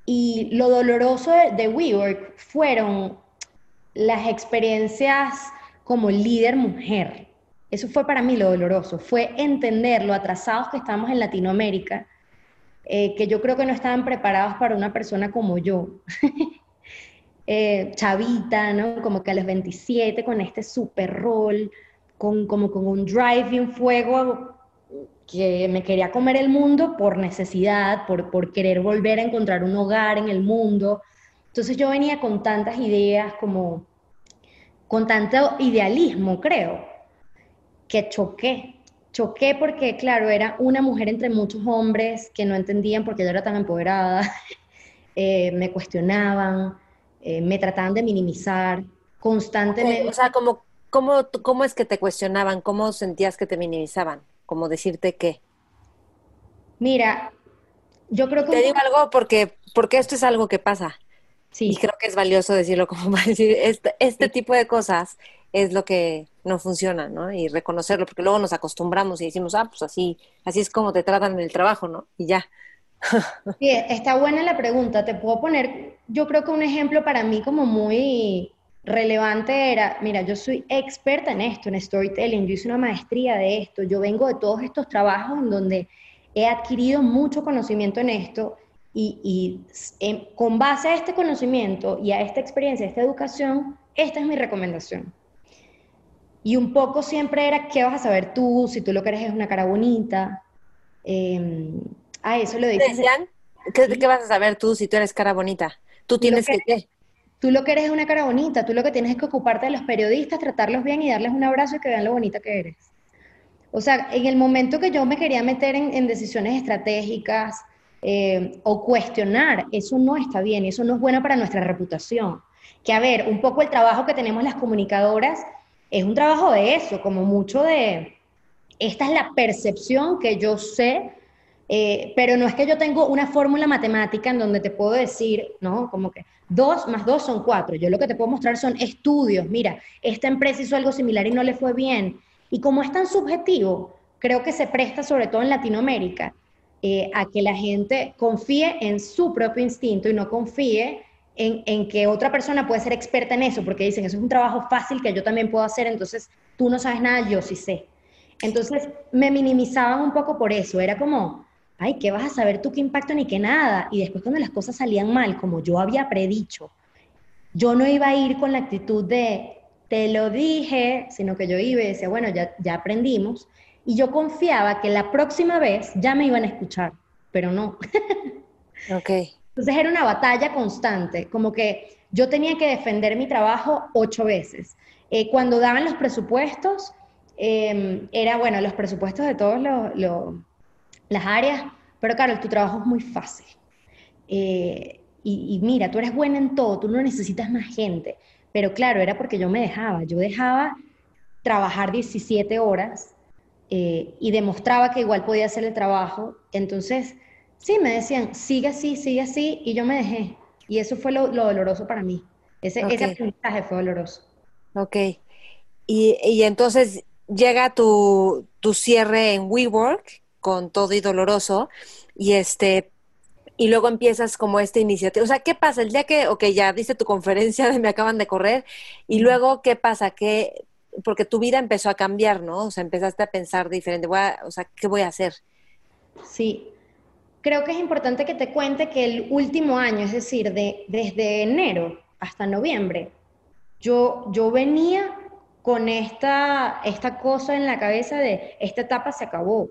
Y lo doloroso de, de WeWork fueron las experiencias como líder mujer eso fue para mí lo doloroso, fue entender lo atrasados que estamos en Latinoamérica, eh, que yo creo que no estaban preparados para una persona como yo. eh, chavita, ¿no? Como que a los 27 con este super rol, con, como con un drive y un fuego que me quería comer el mundo por necesidad, por, por querer volver a encontrar un hogar en el mundo. Entonces yo venía con tantas ideas, como con tanto idealismo, creo que choqué. Choqué porque, claro, era una mujer entre muchos hombres que no entendían por qué yo era tan empoderada, eh, me cuestionaban, eh, me trataban de minimizar constantemente. O sea, ¿cómo, cómo, ¿cómo es que te cuestionaban? ¿Cómo sentías que te minimizaban? ¿Cómo decirte qué? Mira, yo creo que... Te digo algo porque, porque esto es algo que pasa. Sí. Y creo que es valioso decirlo como para decir, este, este tipo de cosas es lo que no funciona, ¿no? Y reconocerlo, porque luego nos acostumbramos y decimos, ah, pues así, así es como te tratan en el trabajo, ¿no? Y ya. Sí, está buena la pregunta. Te puedo poner, yo creo que un ejemplo para mí como muy relevante era, mira, yo soy experta en esto, en storytelling, yo hice una maestría de esto, yo vengo de todos estos trabajos en donde he adquirido mucho conocimiento en esto y, y em, con base a este conocimiento y a esta experiencia, a esta educación, esta es mi recomendación. Y un poco siempre era, ¿qué vas a saber tú? Si tú lo que eres es una cara bonita. Eh, a eso lo dicen. ¿Qué, vas a saber tú si tú eres cara bonita? Tú tienes que, ¿qué? Tú lo que eres es una cara bonita, tú lo que tienes es que ocuparte de los periodistas, tratarlos bien y darles un abrazo y que vean lo bonita que eres. O sea, en el momento que yo me quería meter en, decisiones estratégicas eh, o cuestionar, eso no está bien, eso no es bueno para nuestra reputación. Que a ver, un poco el trabajo que tenemos las comunicadoras es un trabajo de eso, como mucho de, esta es la percepción que yo sé, eh, pero no es que yo tengo una fórmula matemática en donde te puedo decir, ¿no? Como que dos más dos son cuatro. Yo lo que te puedo mostrar son estudios. Mira, esta empresa hizo algo similar y no le fue bien. Y como es tan subjetivo, creo que se presta, sobre todo en Latinoamérica, eh, a que la gente confíe en su propio instinto y no confíe en, que otra persona puede ser experta en eso, porque dicen, eso es un trabajo fácil que yo también puedo hacer, entonces tú no sabes nada, yo sí sé. Entonces me minimizaban un poco por eso, era como, ay, ¿qué vas a saber tú qué impacto ni qué nada? Y después cuando las cosas salían mal, como yo había predicho, yo no iba a ir con la actitud de, te lo dije, sino que yo iba y decía, bueno, ya, ya aprendimos, y yo confiaba que la próxima vez ya me iban a escuchar, pero no. ok. Entonces era una batalla constante, como que yo tenía que defender mi trabajo ocho veces. Eh, cuando daban los presupuestos, em, era, bueno, los presupuestos de todas las áreas, pero claro, tu trabajo es muy fácil. Eh, y, mira, tú eres buena en todo, tú no necesitas más gente. Pero claro, era porque yo me dejaba, yo dejaba trabajar 17 horas eh, y demostraba que igual podía hacer el trabajo. Entonces, Sí, me decían, sigue así, sigue así, y yo me dejé. Y eso fue lo, doloroso para mí. Ese, ese aprendizaje fue doloroso. Ok. Y, y entonces llega tu, tu, cierre en WeWork con todo y doloroso, y este, y luego empiezas como esta iniciativa. O sea, ¿qué pasa? El día que, ok, ya viste tu conferencia de me acaban de correr, y luego, ¿qué pasa? Que porque tu vida empezó a cambiar, ¿no? O sea, empezaste a pensar diferente, o sea, ¿qué voy a hacer? Sí, creo que es importante que te cuente que el último año, es decir, de, desde enero hasta noviembre, yo, yo venía con esta, esta cosa en la cabeza de esta etapa se acabó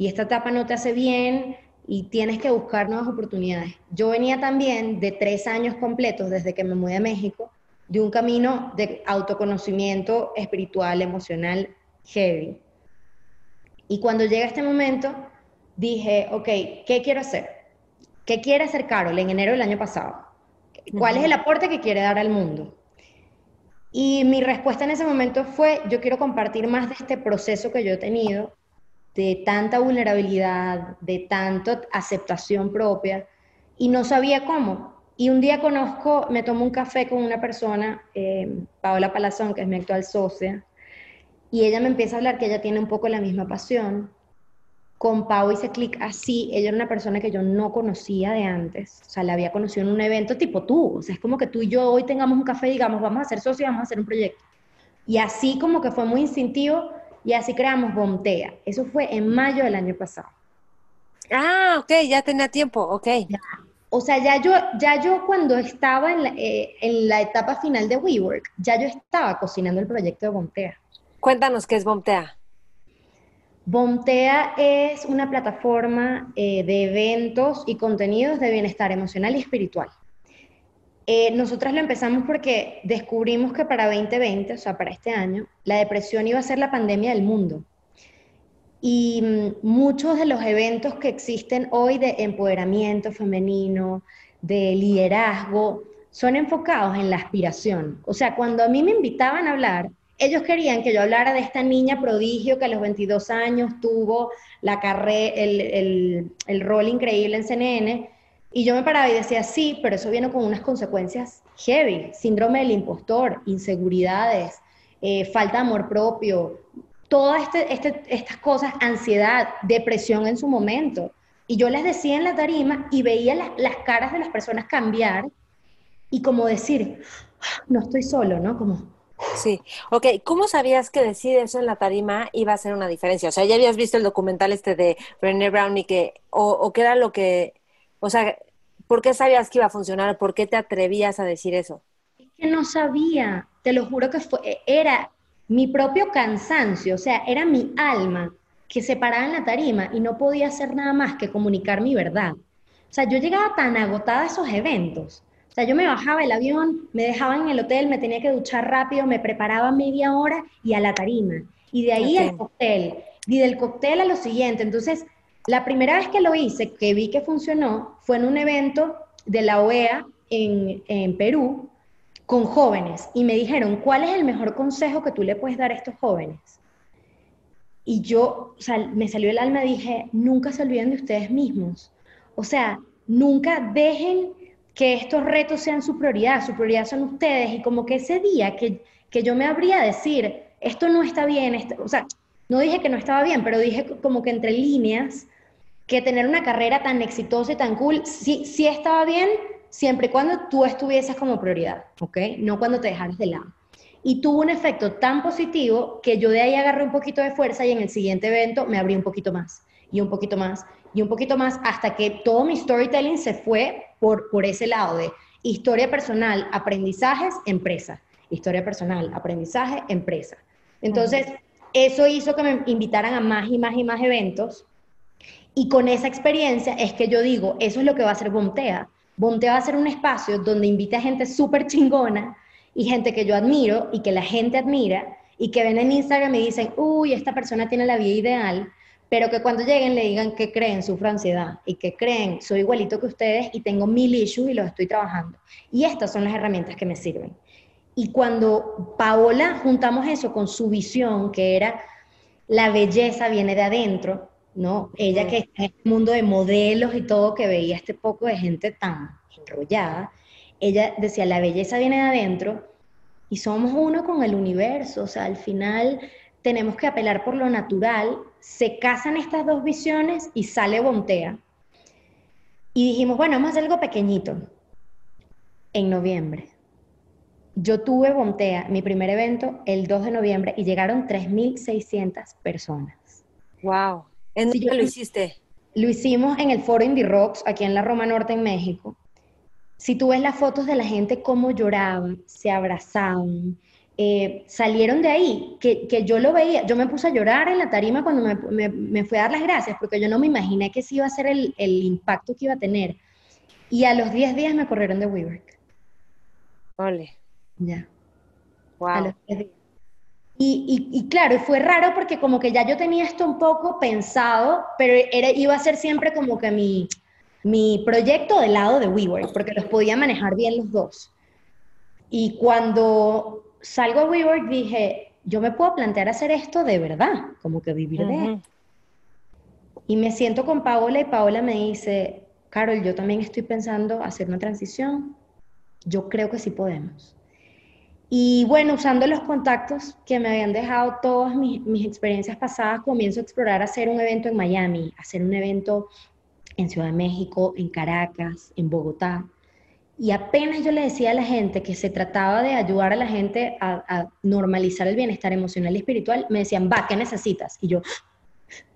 y esta etapa no te hace bien y tienes que buscar nuevas oportunidades. Yo venía también de tres años completos desde que me mudé a México, de un camino de autoconocimiento espiritual, emocional, heavy. Y cuando llega este momento, dije, ok, ¿qué quiero hacer? ¿Qué quiere hacer Carol en enero del año pasado? ¿Cuál es el aporte que quiere dar al mundo? Y mi respuesta en ese momento fue, yo quiero compartir más de este proceso que yo he tenido, de tanta vulnerabilidad, de tanta aceptación propia, y no sabía cómo. Y un día conozco, me tomo un café con una persona, eh, Paola Palazón, que es mi actual socia, y ella me empieza a hablar que ella tiene un poco la misma pasión, con Pau hice clic así. Ella era una persona que yo no conocía de antes. O sea, la había conocido en un evento tipo tú. O sea, es como que tú y yo hoy tengamos un café y digamos, vamos a ser socios, vamos a hacer un proyecto. Y así como que fue muy instintivo y así creamos Bomtea. Eso fue en mayo del año pasado. Ah, ok, ya tenía tiempo, ok. O sea, ya yo, ya yo cuando estaba en la, eh, en la etapa final de WeWork, ya yo estaba cocinando el proyecto de Bomtea. Cuéntanos qué es Bomtea. Bomtea es una plataforma eh, de eventos y contenidos de bienestar emocional y espiritual. Eh, nosotras lo empezamos porque descubrimos que para 2020, o sea, para este año, la depresión iba a ser la pandemia del mundo. Y mm, muchos de los eventos que existen hoy de empoderamiento femenino, de liderazgo, son enfocados en la aspiración. O sea, cuando a mí me invitaban a hablar, ellos querían que yo hablara de esta niña prodigio que a los 22 años tuvo la carrera, el, rol increíble en CNN, y yo me paraba y decía, sí, pero eso viene con unas consecuencias heavy, síndrome del impostor, inseguridades, eh, falta de amor propio, todas este, este, estas cosas, ansiedad, depresión en su momento. Y yo les decía en la tarima y veía las, las caras de las personas cambiar y como decir, no estoy solo, ¿no? Como, Sí, ok, ¿cómo sabías que decir eso en la tarima iba a hacer una diferencia? O sea, ya habías visto el documental este de Brené Brown y que, o, o qué era lo que, o sea, ¿por qué sabías que iba a funcionar? ¿Por qué te atrevías a decir eso? Es que no sabía, te lo juro que fue, era mi propio cansancio, o sea, era mi alma que se paraba en la tarima y no podía hacer nada más que comunicar mi verdad. O sea, yo llegaba tan agotada a esos eventos o sea, yo me bajaba el avión, me dejaban en el hotel, me tenía que duchar rápido, me preparaba media hora y a la tarima. Y de ahí al cóctel. Y del cóctel a lo siguiente. Entonces, la primera vez que lo hice, que vi que funcionó, fue en un evento de la OEA en, Perú con jóvenes. Y me dijeron, ¿cuál es el mejor consejo que tú le puedes dar a estos jóvenes? Y yo, o sea, me salió el alma y dije, nunca se olviden de ustedes mismos. O sea, nunca dejen que estos retos sean su prioridad, su prioridad son ustedes, y como que ese día que, yo me habría a decir, esto no está bien, o sea, no dije que no estaba bien, pero dije como que entre líneas, que tener una carrera tan exitosa y tan cool, sí, sí estaba bien, siempre y cuando tú estuvieses como prioridad, ¿ok? No cuando te dejaras de lado. Y tuvo un efecto tan positivo que yo de ahí agarré un poquito de fuerza y en el siguiente evento me abrí un poquito más, y un poquito más, y un poquito más, hasta que todo mi storytelling se fue por, por ese lado de historia personal, aprendizajes, empresa. Historia personal, aprendizaje, empresa. Entonces, eso hizo que me invitaran a más y más y más eventos. Y con esa experiencia es que yo digo, eso es lo que va a hacer Bontea. Bontea va a ser un espacio donde invita a gente súper chingona y gente que yo admiro y que la gente admira y que ven en Instagram y dicen, uy, esta persona tiene la vida ideal pero que cuando lleguen le digan que creen, sufro ansiedad y que creen, soy igualito que ustedes y tengo mil issues y los estoy trabajando. Y estas son las herramientas que me sirven. Y cuando Paola juntamos eso con su visión, que era la belleza viene de adentro, ¿no? Ella que está en el mundo de modelos y todo, que veía este poco de gente tan enrollada, ella decía, la belleza viene de adentro y somos uno con el universo, o sea, al final tenemos que apelar por lo natural, se casan estas dos visiones y sale Bontea. Y dijimos, bueno, vamos a hacer algo pequeñito en noviembre. Yo tuve Bontea, mi primer evento, el 2 de noviembre y llegaron 3.600 personas. ¡Wow! ¿En dónde lo hiciste? Lo hicimos en el foro Indie Rocks, aquí en la Roma Norte, en México. Si tú ves las fotos de la gente, cómo lloraban, se abrazaban, eh, salieron de ahí, que, yo lo veía, yo me puse a llorar en la tarima cuando me, me, fui a dar las gracias, porque yo no me imaginé que ese iba a ser el, el impacto que iba a tener. Y a los 10 días me corrieron de WeWork. Ole. Ya. Wow. A los 10 días. Y, y, claro, fue raro porque como que ya yo tenía esto un poco pensado, pero era, iba a ser siempre como que mi, mi proyecto del lado de WeWork, porque los podía manejar bien los dos. Y cuando salgo a WeWork dije, yo me puedo plantear hacer esto de verdad, como que vivir de Y me siento con Paola y Paola me dice, Carol, yo también estoy pensando hacer una transición. Yo creo que sí podemos. Y bueno, usando los contactos que me habían dejado todas mis, experiencias pasadas, comienzo a explorar hacer un evento en Miami, hacer un evento en Ciudad de México, en Caracas, en Bogotá. Y apenas yo le decía a la gente que se trataba de ayudar a la gente a, a, normalizar el bienestar emocional y espiritual, me decían, va, ¿qué necesitas? Y yo,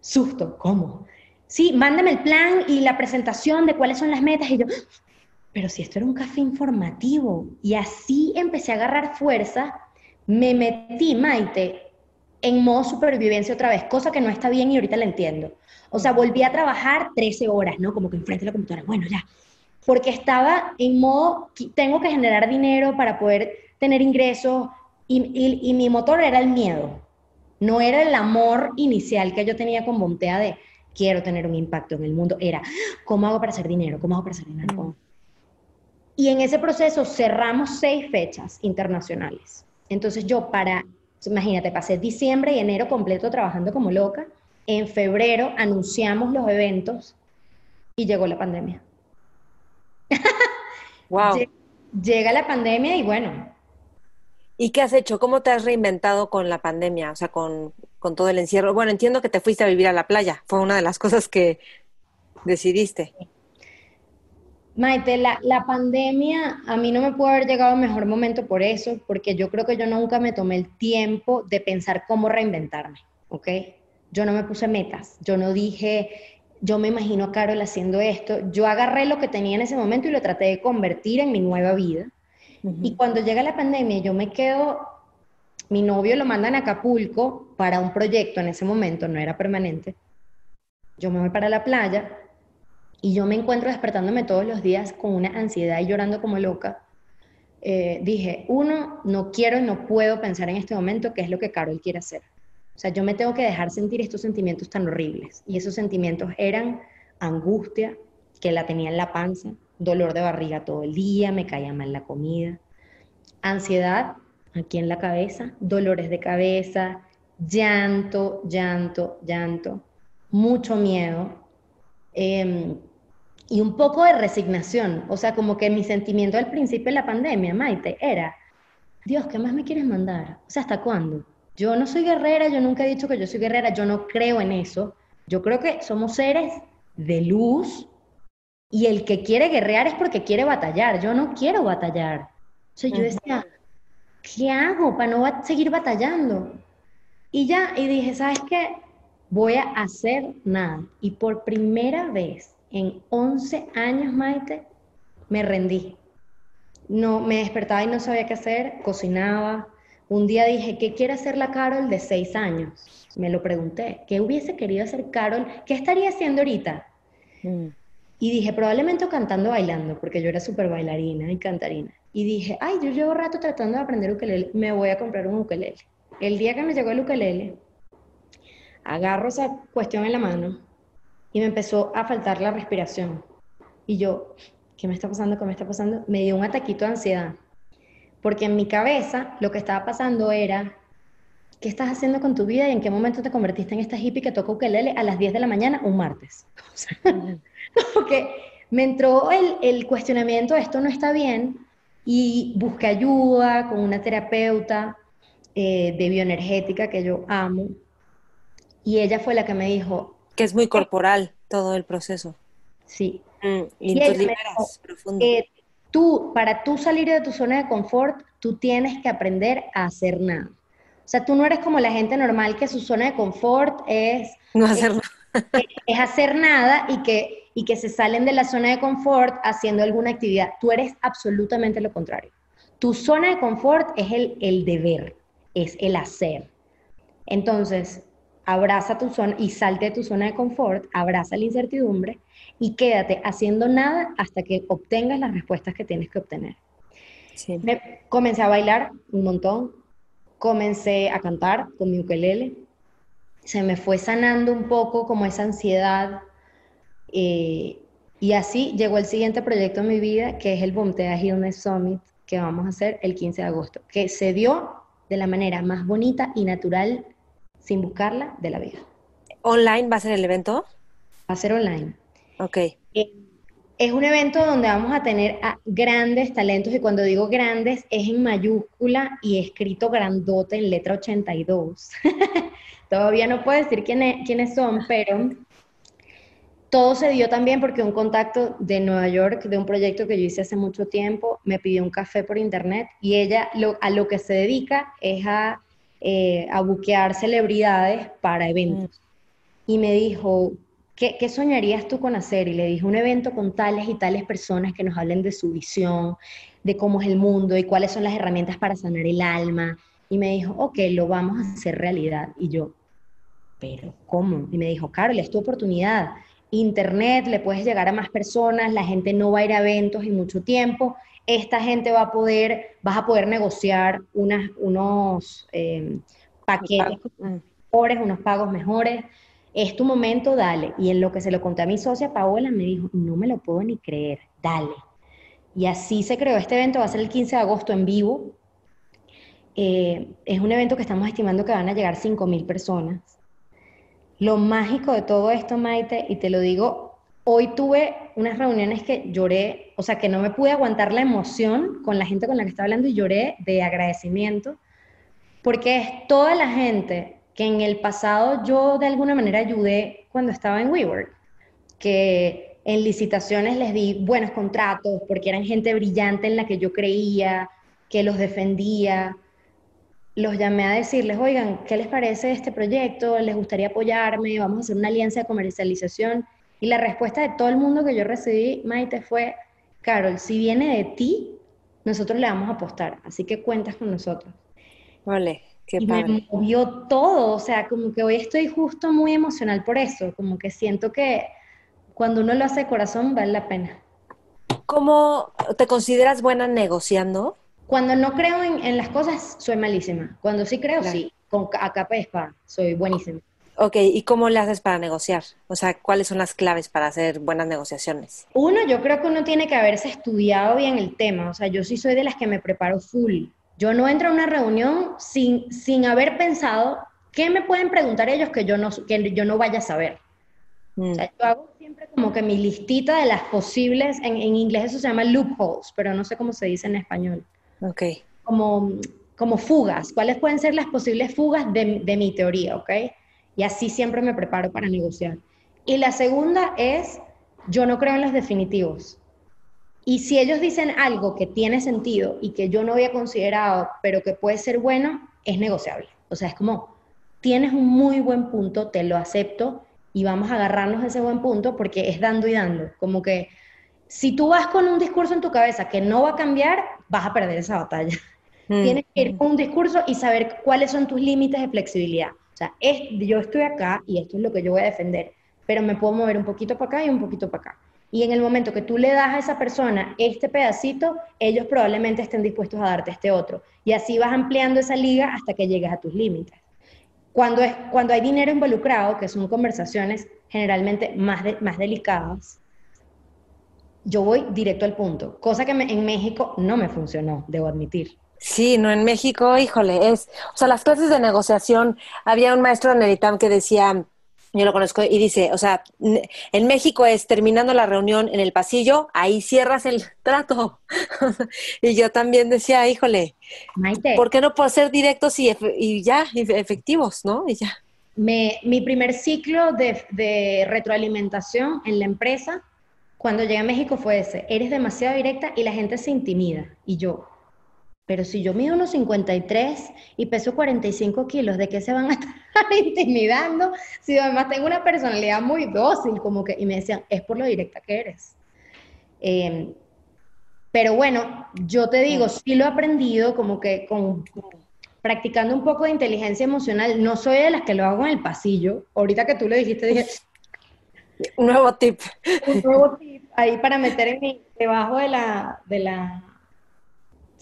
susto, ¿cómo? Sí, mándame el plan y la presentación de cuáles son las metas. Y yo, pero si esto era un café informativo. Y así empecé a agarrar fuerza, me metí, Maite, en modo supervivencia otra vez, cosa que no está bien y ahorita la entiendo. O sea, volví a trabajar 13 horas, ¿no? Como que enfrente de la computadora, bueno, ya. Porque estaba en modo, tengo que generar dinero para poder tener ingresos y, mi motor era el miedo. No era el amor inicial que yo tenía con Bontea de quiero tener un impacto en el mundo. Era, ¿cómo hago para hacer dinero? ¿Cómo hago para hacer dinero? Y en ese proceso cerramos seis fechas internacionales. Entonces yo para, imagínate, pasé diciembre y enero completo trabajando como loca. En febrero anunciamos los eventos y llegó la pandemia. Wow. Llega la pandemia y bueno. ¿Y qué has hecho? ¿Cómo te has reinventado con la pandemia? O sea, con, con todo el encierro. Bueno, entiendo que te fuiste a vivir a la playa. Fue una de las cosas que decidiste. Maite, la, la, pandemia a mí no me pudo haber llegado a mejor momento por eso, porque yo creo que yo nunca me tomé el tiempo de pensar cómo reinventarme, ¿ok? Yo no me puse metas, yo no dije, yo me imagino a Carol haciendo esto, yo agarré lo que tenía en ese momento y lo traté de convertir en mi nueva vida. Y cuando llega la pandemia, yo me quedo, mi novio lo mandan a Acapulco para un proyecto en ese momento, no era permanente. Yo me voy para la playa y yo me encuentro despertándome todos los días con una ansiedad y llorando como loca, eh, dije, uno, no quiero y no puedo pensar en este momento qué es lo que Carol quiere hacer. O sea, yo me tengo que dejar sentir estos sentimientos tan horribles. Y esos sentimientos eran angustia, que la tenía en la panza, dolor de barriga todo el día, me caía mal la comida, ansiedad aquí en la cabeza, dolores de cabeza, llanto, llanto, llanto, mucho miedo. Eh, y un poco de resignación. O sea, como que mi sentimiento al principio de la pandemia, Maite, era, Dios, ¿qué más me quieres mandar? O sea, ¿hasta cuándo? Yo no soy guerrera, yo nunca he dicho que yo soy guerrera, yo no creo en eso. Yo creo que somos seres de luz y el que quiere guerrear es porque quiere batallar. Yo no quiero batallar. O sea, yo decía, ¿qué hago para no seguir batallando? Y ya, y dije, ¿sabes qué? Voy a hacer nada. Y por primera vez en 11 años, Maite, me rendí. No, me despertaba y no sabía qué hacer, cocinaba. Un día dije, ¿qué quiere hacer la Carol de 6 años? Me lo pregunté, ¿qué hubiese querido hacer Carol? ¿Qué estaría haciendo ahorita? Mm. Y dije, probablemente cantando, bailando, porque yo era súper bailarina y cantarina. Y dije, ay, yo llevo rato tratando de aprender ukelele, me voy a comprar un ukelele. El día que me llegó el ukelele, agarro esa cuestión en la mano, y me empezó a faltar la respiración. Y yo, ¿qué me está pasando? ¿Qué me está pasando? Me dio un ataquito de ansiedad. Porque en mi cabeza lo que estaba pasando era, ¿qué estás haciendo con tu vida y en qué momento te convertiste en esta hippie que toca ukelele a las 10 de la mañana un martes? O sea, me entró el, el cuestionamiento, esto no está bien, y busqué ayuda con una terapeuta eh, de bioenergética que yo amo, y ella fue la que me dijo, que es muy corporal todo el proceso. Sí. Mm, y, liberas profundo. Eh, tú, para tú salir de tu zona de confort, tú tienes que aprender a hacer nada. O sea, tú no eres como la gente normal que su zona de confort es... No hacer nada. Es, hacer nada y que, y que se salen de la zona de confort haciendo alguna actividad. Tú eres absolutamente lo contrario. Tu zona de confort es el, el deber, es el hacer. Entonces, abraza tu zona y salte de tu zona de confort, abraza la incertidumbre y quédate haciendo nada hasta que obtengas las respuestas que tienes que obtener. Me, comencé a bailar un montón, comencé a cantar con mi ukelele, se me fue sanando un poco como esa ansiedad eh, y así llegó el siguiente proyecto en mi vida que es el Bomtea Illness Summit que vamos a hacer el 15 de agosto, que se dio de la manera más bonita y natural sin buscarla de la vida. ¿Online va a ser el evento? Va a ser online. Ok. Eh, es un evento donde vamos a tener a grandes talentos y cuando digo grandes es en mayúscula y escrito grandote en letra 82. Todavía no puedo decir quiénes son, pero todo se dio también porque un contacto de Nueva York, de un proyecto que yo hice hace mucho tiempo, me pidió un café por internet y ella a lo que se dedica es a eh, a buquear celebridades para eventos. Mm. Y me dijo, ¿qué, ¿qué, soñarías tú con hacer? Y le dije, un evento con tales y tales personas que nos hablen de su visión, de cómo es el mundo y cuáles son las herramientas para sanar el alma. Y me dijo, ok, lo vamos a hacer realidad. Y yo, pero ¿cómo? Y me dijo, Carol, es tu oportunidad. Internet, le puedes llegar a más personas, la gente no va a ir a eventos en mucho tiempo esta gente va a poder, vas a poder negociar unas, unos eh, paquetes mejores, unos pagos mejores. Es tu momento, dale. Y en lo que se lo conté a mi socia Paola, me dijo, no me lo puedo ni creer, dale. Y así se creó este evento, va a ser el 15 de agosto en vivo. Eh, es un evento que estamos estimando que van a llegar 5.000 personas. Lo mágico de todo esto, Maite, y te lo digo Hoy tuve unas reuniones que lloré, o sea, que no me pude aguantar la emoción con la gente con la que estaba hablando y lloré de agradecimiento, porque es toda la gente que en el pasado yo de alguna manera ayudé cuando estaba en WeWork, que en licitaciones les di buenos contratos porque eran gente brillante en la que yo creía, que los defendía. Los llamé a decirles, oigan, ¿qué les parece este proyecto? ¿Les gustaría apoyarme? Vamos a hacer una alianza de comercialización y la respuesta de todo el mundo que yo recibí, Maite, fue, Carol, si viene de ti, nosotros le vamos a apostar, así que cuentas con nosotros. Vale, qué y me movió todo, o sea, como que hoy estoy justo muy emocional por eso, como que siento que cuando uno lo hace de corazón vale la pena. ¿Cómo te consideras buena negociando? Cuando no creo en, las cosas, soy malísima. Cuando sí creo, sí. Con, a capa soy buenísima. Ok, ¿y cómo le haces para negociar? O sea, ¿cuáles son las claves para hacer buenas negociaciones? Uno, yo creo que uno tiene que haberse estudiado bien el tema. O sea, yo sí soy de las que me preparo full. Yo no entro a una reunión sin, sin haber pensado qué me pueden preguntar ellos que yo no, que yo no vaya a saber. O sea, yo hago siempre como que mi listita de las posibles, en, en, inglés eso se llama loopholes, pero no sé cómo se dice en español. Ok. Como, como fugas. ¿Cuáles pueden ser las posibles fugas de, de mi teoría, ok? Y así siempre me preparo para negociar. Y la segunda es, yo no creo en los definitivos. Y si ellos dicen algo que tiene sentido y que yo no había considerado, pero que puede ser bueno, es negociable. O sea, es como, tienes un muy buen punto, te lo acepto y vamos a agarrarnos de ese buen punto porque es dando y dando. Como que si tú vas con un discurso en tu cabeza que no va a cambiar, vas a perder esa batalla. Mm. Tienes que ir con un discurso y saber cuáles son tus límites de flexibilidad. O sea, es, yo estoy acá y esto es lo que yo voy a defender, pero me puedo mover un poquito para acá y un poquito para acá. Y en el momento que tú le das a esa persona este pedacito, ellos probablemente estén dispuestos a darte este otro. Y así vas ampliando esa liga hasta que llegues a tus límites. Cuando, es, cuando hay dinero involucrado, que son conversaciones generalmente más, más delicadas, yo voy directo al punto, cosa que en México no me funcionó, debo admitir. Sí, no, en México, híjole, es, o sea, las clases de negociación, había un maestro en el ITAM que decía, yo lo conozco, y dice, o sea, en México es terminando la reunión en el pasillo, ahí cierras el trato. y yo también decía, híjole, ¿por qué no puedo ser directos y, y ya, efectivos, no? Y ya. Me, mi primer ciclo de, de retroalimentación en la empresa cuando llegué a México fue ese, eres demasiado directa y la gente se intimida. Y yo, pero si yo mido unos 53 y peso 45 kilos, ¿de qué se van a estar intimidando? Si además tengo una personalidad muy dócil, como que, y me decían, es por lo directa que eres. Em, pero bueno, yo te digo, sí lo he aprendido como que con, practicando un poco de inteligencia emocional. No soy de las que lo hago en el pasillo. Ahorita que tú lo dijiste, dije... Un nuevo tip. Un nuevo tip ahí para meter en mi, debajo de la, de la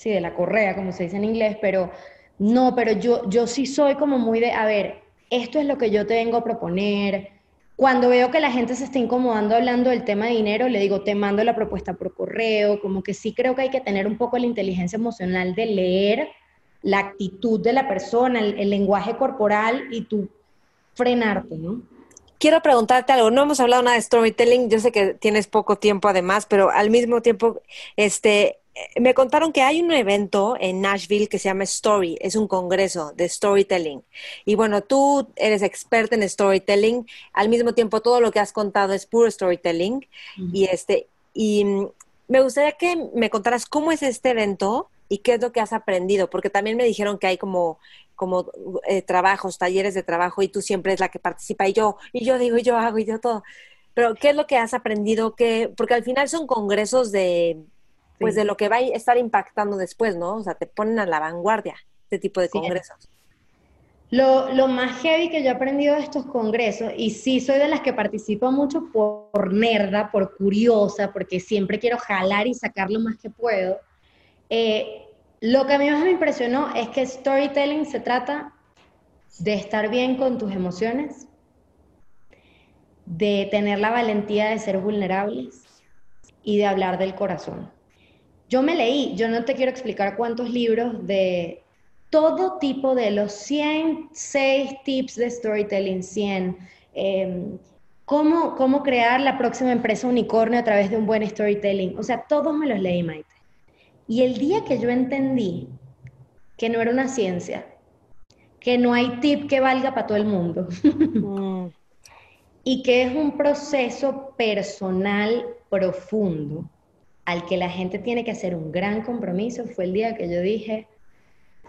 sí, de la correa, como se dice en inglés, pero no, pero yo, yo sí soy como muy de, a ver, esto es lo que yo te vengo a proponer. Cuando veo que la gente se está incomodando hablando del tema de dinero, le digo, te mando la propuesta por correo, como que sí creo que hay que tener un poco la inteligencia emocional de leer la actitud de la persona, el, el lenguaje corporal y tú frenarte, ¿no? Quiero preguntarte algo, no hemos hablado nada de storytelling, yo sé que tienes poco tiempo además, pero al mismo tiempo, este, me contaron que hay un evento en Nashville que se llama Story, es un congreso de storytelling. Y bueno, tú eres experta en storytelling, al mismo tiempo todo lo que has contado es puro storytelling. Y este, y mm, me gustaría que me contaras cómo es este evento y qué es lo que has aprendido, porque también me dijeron que hay como como eh, trabajos, talleres de trabajo y tú siempre es la que participa y yo, y yo digo, y yo hago y yo todo. Pero ¿qué es lo que has aprendido? que Porque al final son congresos de, pues de lo que va a estar impactando después, ¿no? O sea, te ponen a la vanguardia este tipo de congresos. Lo, lo, más heavy que yo he aprendido de estos congresos, y sí soy de las que participo mucho por nerda, por curiosa, porque siempre quiero jalar y sacar lo más que puedo, eh, lo que a mí más me impresionó es que storytelling se trata de estar bien con tus emociones, de tener la valentía de ser vulnerables y de hablar del corazón. Yo me leí, yo no te quiero explicar cuántos libros de todo tipo de los 106 tips de storytelling, 100, em, cómo, cómo crear la próxima empresa unicornio a través de un buen storytelling. O sea, todos me los leí, Maite. Y el día que yo entendí que no era una ciencia, que no hay tip que valga para todo el mundo, mm. y que es un proceso personal profundo, al que la gente tiene que hacer un gran compromiso, fue el día que yo dije,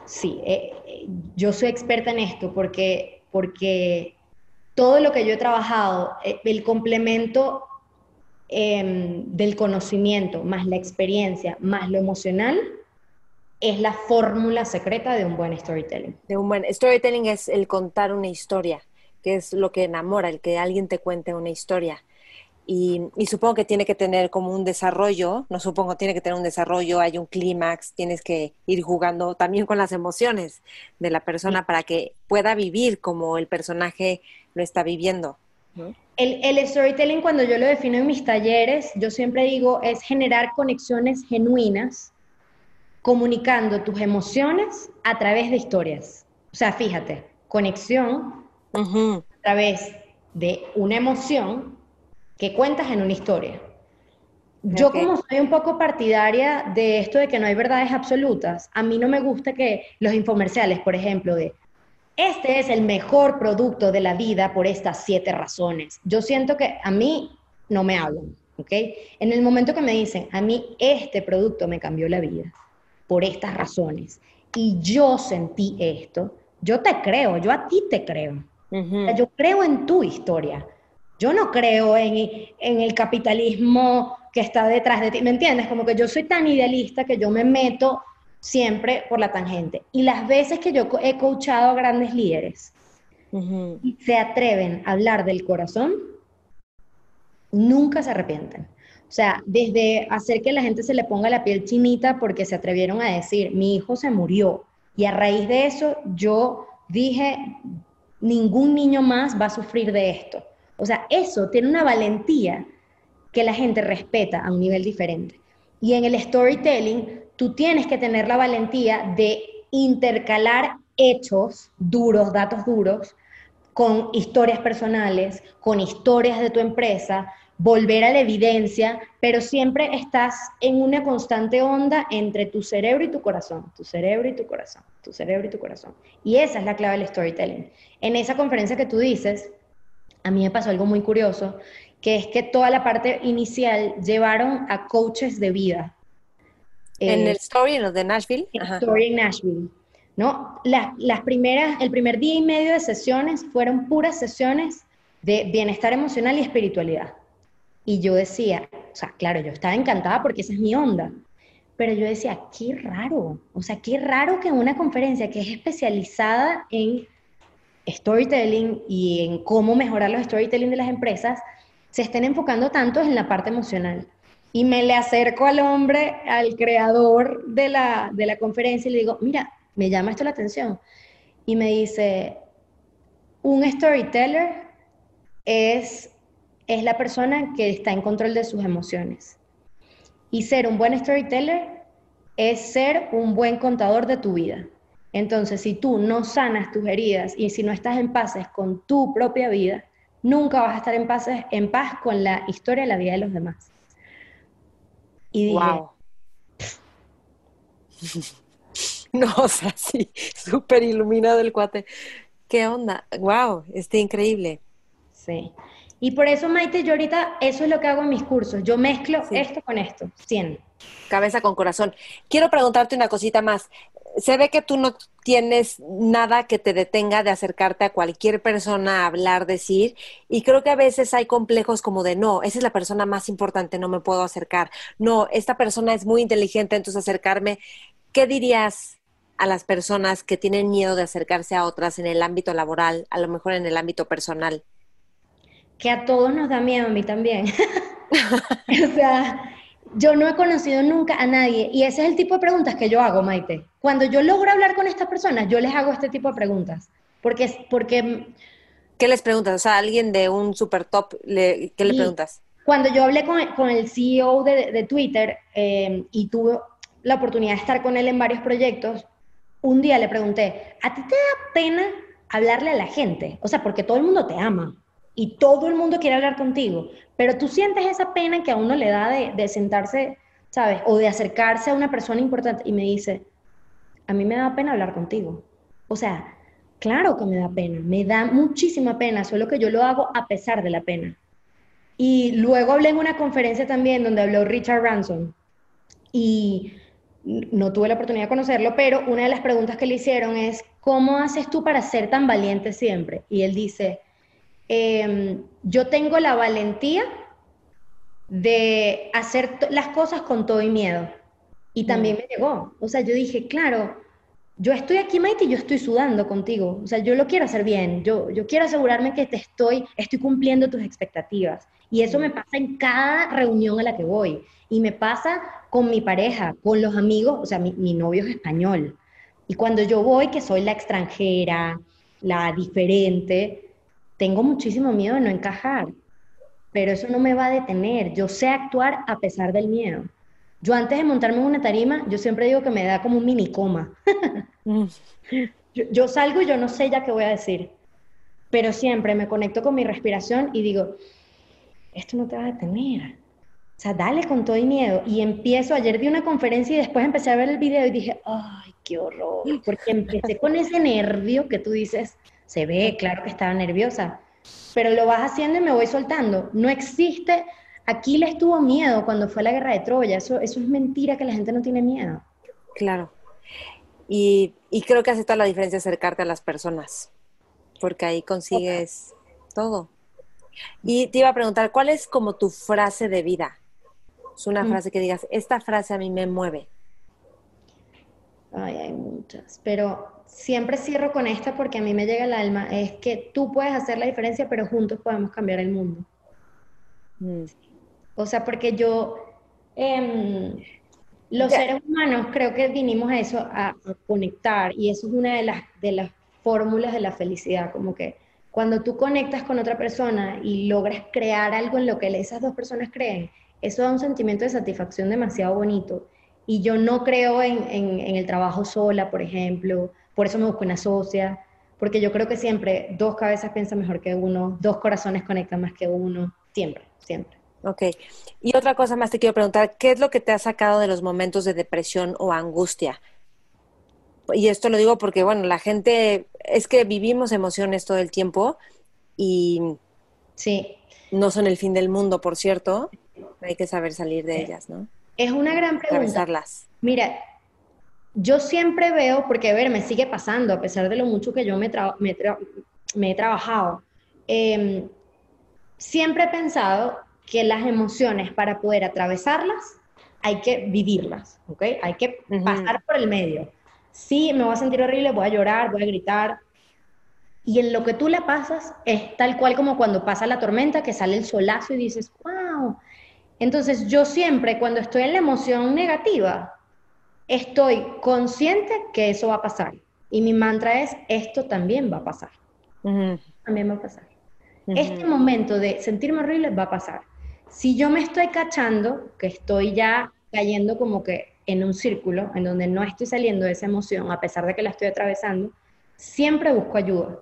sí, eh, eh, yo soy experta en esto porque, porque todo lo que yo he trabajado, eh, el complemento em, del conocimiento, más la experiencia, más lo emocional, es la fórmula secreta de un buen storytelling. De un buen storytelling es el contar una historia, que es lo que enamora, el que alguien te cuente una historia. Y, supongo que tiene que tener como un desarrollo, no supongo, tiene que tener un desarrollo, hay un clímax, tienes que ir jugando también con las emociones de la persona para que pueda vivir como el personaje lo está viviendo. El, el, storytelling, cuando yo lo defino en mis talleres, yo siempre digo, es generar conexiones genuinas, comunicando tus emociones a través de historias. O sea, fíjate, conexión a través de una emoción que cuentas en una historia. Yo como soy un poco partidaria de esto de que no hay verdades absolutas, a mí no me gusta que los infomerciales, por ejemplo, de este es el mejor producto de la vida por estas siete razones. Yo siento que a mí no me hablan, ¿ok? En el momento que me dicen, a mí este producto me cambió la vida por estas razones y yo sentí esto, yo te creo, yo a ti te creo. yo creo en tu historia. Yo no creo en, el capitalismo que está detrás de ti, ¿me entiendes? Como que yo soy tan idealista que yo me meto siempre por la tangente. Y las veces que yo he coachado a grandes líderes y se atreven a hablar del corazón, nunca se arrepienten. O sea, desde hacer que la gente se le ponga la piel chinita porque se atrevieron a decir, mi hijo se murió. Y a raíz de eso yo dije, ningún niño más va a sufrir de esto. O sea, eso tiene una valentía que la gente respeta a un nivel diferente. Y en el storytelling, tú tienes que tener la valentía de intercalar hechos duros, datos duros, con historias personales, con historias de tu empresa, volver a la evidencia, pero siempre estás en una constante onda entre tu cerebro y tu corazón, tu cerebro y tu corazón, tu cerebro y tu corazón. Y esa es la clave del storytelling. En esa conferencia que tú dices, a mí me pasó algo muy curioso que es que toda la parte inicial llevaron a coaches de vida. En el story, en los de Nashville. En el story en Nashville. ¿no? Las, las primeras, el primer día y medio de sesiones fueron puras sesiones de bienestar emocional y espiritualidad. Y yo decía, o sea, claro, yo estaba encantada porque esa es mi onda, pero yo decía, qué raro, o sea, qué raro que una conferencia que es especializada en storytelling y en cómo mejorar los storytelling de las empresas, se estén enfocando tanto en la parte emocional. Y me le acerco al hombre, al creador de la, de la conferencia y le digo, mira, me llama esto la atención. Y me dice, un storyteller es, es la persona que está en control de sus emociones. Y ser un buen storyteller es ser un buen contador de tu vida. Entonces, si tú no sanas tus heridas y si no estás en paz con tu propia vida, nunca vas a estar en paz, en paz con la historia y la vida de los demás. Y dije, wow. No, o sea, sí, súper iluminado el cuate. ¿Qué onda? Wow, está increíble. Sí. Y por eso, Maite, yo ahorita eso es lo que hago en mis cursos. Yo mezclo esto con esto, 100. Cabeza con corazón. Quiero preguntarte una cosita más. Se ve que tú no tienes nada que te detenga de acercarte a cualquier persona a hablar, decir, y creo que a veces hay complejos como de, no, esa es la persona más importante, no me puedo acercar. No, esta persona es muy inteligente, entonces acercarme. ¿Qué dirías a las personas que tienen miedo de acercarse a otras en el ámbito laboral, a lo mejor en el ámbito personal? que a todos nos da miedo, a mí también. o sea, yo no he conocido nunca a nadie y ese es el tipo de preguntas que yo hago, Maite. Cuando yo logro hablar con estas personas, yo les hago este tipo de preguntas. Porque, porque ¿Qué les preguntas? O sea, alguien de un super top, ¿qué le preguntas? Cuando yo hablé con, con el CEO de, de Twitter eh, y tuve la oportunidad de estar con él en varios proyectos, un día le pregunté, ¿a ti te da pena hablarle a la gente? O sea, porque todo el mundo te ama y todo el mundo quiere hablar contigo, pero tú sientes esa pena que a uno le da de, sentarse, ¿sabes? O de acercarse a una persona importante y me dice, a mí me da pena hablar contigo. O sea, claro que me da pena, me da muchísima pena, solo que yo lo hago a pesar de la pena. Y luego hablé en una conferencia también donde habló Richard Ransom y no tuve la oportunidad de conocerlo, pero una de las preguntas que le hicieron es, ¿cómo haces tú para ser tan valiente siempre? Y él dice, Em, yo tengo la valentía de hacer las cosas con todo y miedo. Y también mm. me llegó. O sea, yo dije, claro, yo estoy aquí, Maite, y yo estoy sudando contigo. O sea, yo lo quiero hacer bien. Yo, yo quiero asegurarme que te estoy, estoy cumpliendo tus expectativas. Y eso me pasa en cada reunión a la que voy. Y me pasa con mi pareja, con los amigos, o sea, mi, mi novio es español. Y cuando yo voy, que soy la extranjera, la diferente, tengo muchísimo miedo de no encajar, pero eso no me va a detener. Yo sé actuar a pesar del miedo. Yo antes de montarme en una tarima, yo siempre digo que me da como un mini coma. Mm. yo, salgo y yo no sé ya qué voy a decir, pero siempre me conecto con mi respiración y digo, esto no te va a detener. O sea, dale con todo y miedo. Y empiezo, ayer vi una conferencia y después empecé a ver el video y dije, ay, qué horror, porque empecé con ese nervio que tú dices, se ve, claro que estaba nerviosa, pero lo vas haciendo y me voy soltando. No existe, Aquiles tuvo miedo cuando fue la guerra de Troya, eso, eso es mentira que la gente no tiene miedo. Claro. Y, creo que hace toda la diferencia acercarte a las personas, porque ahí consigues todo. Y te iba a preguntar, ¿cuál es como tu frase de vida? Es una mm. frase que digas, esta frase a mí me mueve. Ay, hay muchas, pero siempre cierro con esta porque a mí me llega el alma, es que tú puedes hacer la diferencia, pero juntos podemos cambiar el mundo. Mm. O sea, porque yo, em, los seres humanos creo que vinimos a eso, a, conectar, y eso es una de las, de las fórmulas de la felicidad, como que cuando tú conectas con otra persona y logras crear algo en lo que esas dos personas creen, eso da un sentimiento de satisfacción demasiado bonito. Y yo no creo en, en el trabajo sola, por ejemplo, por eso me busco una socia, porque yo creo que siempre dos cabezas piensan mejor que uno, dos corazones conectan más que uno, siempre, siempre. Ok. Y otra cosa más te quiero preguntar, ¿qué es lo que te ha sacado de los momentos de depresión o angustia? Y esto lo digo porque, bueno, la gente, es que vivimos emociones todo el tiempo y Sí. No son el fin del mundo, por cierto. Hay que saber salir de ellas, ¿no? Es una gran pregunta. Mira, yo siempre veo, porque a ver, me sigue pasando, a pesar de lo mucho que yo me, me, he trabajado, em, siempre he pensado que las emociones, para poder atravesarlas, hay que vivirlas, ¿ok? Hay que pasar por el medio. Sí, me voy a sentir horrible, voy a llorar, voy a gritar. Y en lo que tú le pasas es tal cual como cuando pasa la tormenta, que sale el solazo y dices, wow. Entonces yo siempre, cuando estoy en la emoción negativa, estoy consciente que eso va a pasar. Y mi mantra es, esto también va a pasar. También va a pasar. Este momento de sentirme horrible va a pasar. Si yo me estoy cachando, que estoy ya cayendo como que en un círculo, en donde no estoy saliendo de esa emoción, a pesar de que la estoy atravesando, siempre busco ayuda.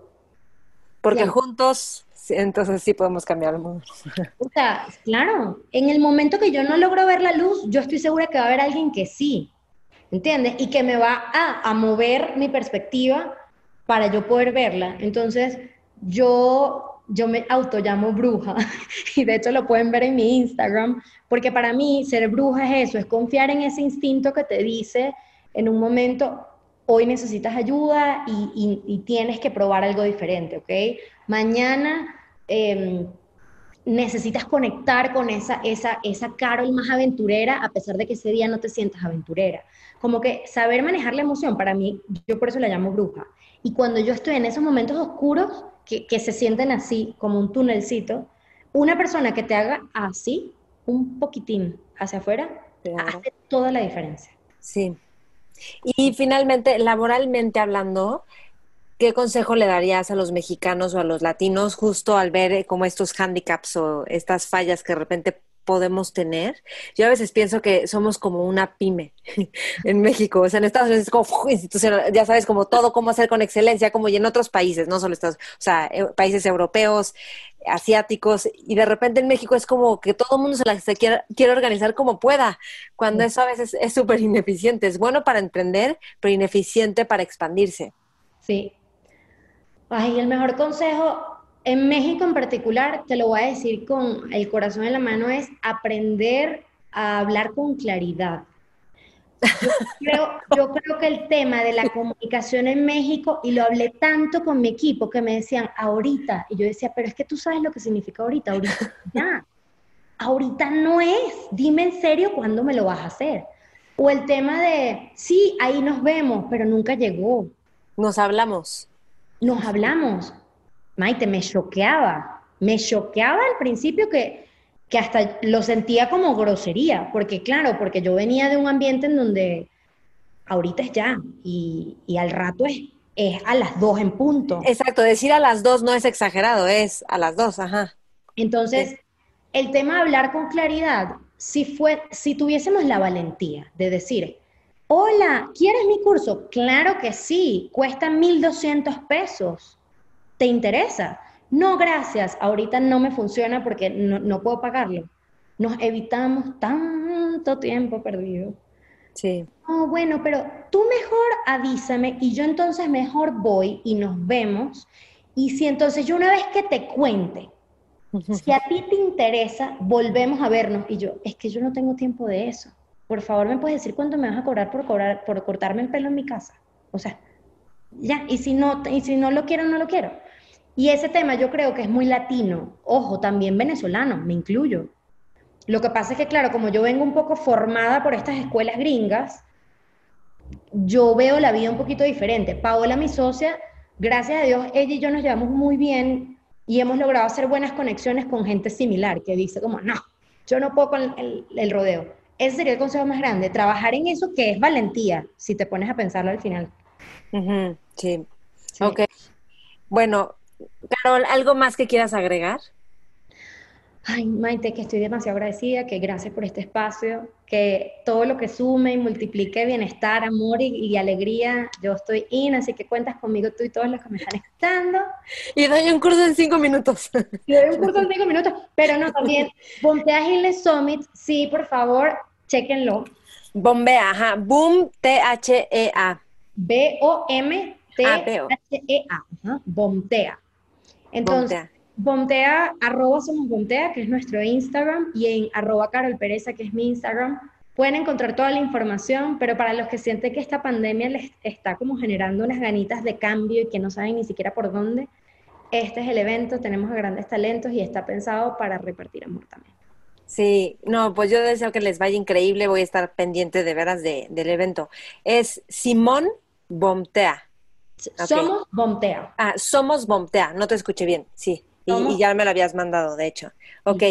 Porque juntos, entonces sí podemos cambiar el mundo. O sea, claro, en el momento que yo no logro ver la luz, yo estoy segura que va a haber alguien que sí. ¿Entiendes? Y que me va a, mover mi perspectiva para yo poder verla. Entonces, yo, yo me auto llamo bruja y de hecho lo pueden ver en mi Instagram, porque para mí ser bruja es eso, es confiar en ese instinto que te dice en un momento, hoy necesitas ayuda y, tienes que probar algo diferente, ¿ok? Mañana... Em, necesitas conectar con esa, esa, esa Carol más aventurera a pesar de que ese día no te sientas aventurera como que saber manejar la emoción, para mí, yo por eso la llamo bruja. Y cuando yo estoy en esos momentos oscuros, que, que se sienten así, como un túnelcito, una persona que te haga así, un poquitín hacia afuera, hace toda la diferencia. Sí. Y finalmente, laboralmente hablando, ¿qué consejo le darías a los mexicanos o a los latinos justo al ver como estos handicaps o estas fallas que de repente podemos tener. Yo a veces pienso que somos como una pyme en México, o sea, en Estados Unidos es como institucional, ya sabes, como todo, cómo hacer con excelencia, como y en otros países, no solo Estados, o sea, países europeos, asiáticos, y de repente en México es como que todo el mundo se, la, se quiere, quiere, organizar como pueda, cuando eso a veces es súper ineficiente. Es bueno para emprender, pero ineficiente para expandirse. Sí. Ay, el mejor consejo en México en particular, te lo voy a decir con el corazón en la mano, es aprender a hablar con claridad. Yo creo, que el tema de la comunicación en México, y lo hablé tanto con mi equipo, que me decían, ahorita, y yo decía, pero es que tú sabes lo que significa ahorita, ahorita ya, ahorita no es, dime en serio cuándo me lo vas a hacer. O el tema de, sí, ahí nos vemos, pero nunca llegó. Nos hablamos. Nos hablamos, Maite, me choqueaba. Me choqueaba al principio que, que hasta lo sentía como grosería, porque claro, porque yo venía de un ambiente en donde ahorita es ya y, al rato es, es a las dos en punto. Exacto, decir a las dos no es exagerado, es a las dos, ajá. Entonces, el tema de hablar con claridad, si, fue, si tuviésemos la valentía de decir, hola, ¿quieres mi curso? Claro que sí, cuesta 1.200 pesos. ¿Te interesa? No, gracias, ahorita no me funciona porque no, puedo pagarlo. Nos evitamos tanto tiempo perdido. Sí. Oh, bueno, pero tú mejor avísame y yo entonces mejor voy y nos vemos. Y si entonces yo una vez que te cuente, si a ti te interesa, volvemos a vernos. Y yo, es que yo no tengo tiempo de eso. Por favor, ¿me puedes decir cuánto me vas a cobrar por, cobrar, por cortarme el pelo en mi casa? O sea, ya, y si no, y si no lo quiero, no lo quiero. Y ese tema yo creo que es muy latino, ojo, también venezolano, me incluyo. Lo que pasa es que, claro, como yo vengo un poco formada por estas escuelas gringas, yo veo la vida un poquito diferente. Paola, mi socia, gracias a Dios, ella y yo nos llevamos muy bien y hemos logrado hacer buenas conexiones con gente similar, que dice como, no, yo no puedo con el, rodeo. Ese sería el consejo más grande, trabajar en eso que es valentía, si te pones a pensarlo al final. sí. sí. Ok. Bueno, Carol, ¿algo más que quieras agregar? Ay, Maite, que estoy demasiado agradecida, que gracias por este espacio, que todo lo que sume y multiplique bienestar, amor y, alegría, yo estoy in, así que cuentas conmigo tú y todos los que me están escuchando. Y doy un curso en cinco minutos. Y doy un curso en cinco minutos, pero no, también, Bombea Hills Summit, sí, por favor, chequenlo. Bombea, ajá, Boom, T-H-E-A. B-O-M-T-H-E-A, Bombea. Entonces, Bomtea, arroba somos Bomtea, que es nuestro Instagram, y en arroba Carol Pereza, que es mi Instagram, pueden encontrar toda la información, pero para los que sienten que esta pandemia les está como generando unas ganitas de cambio y que no saben ni siquiera por dónde, este es el evento, tenemos grandes talentos y está pensado para repartir amor también. Sí, no, pues yo deseo que les vaya increíble, voy a estar pendiente de veras del evento. Es Simón Bomtea. Somos Bomtea. Ah, somos Bomtea, no te escuché bien, sí. Y, ya me lo habías mandado, de hecho. Ok.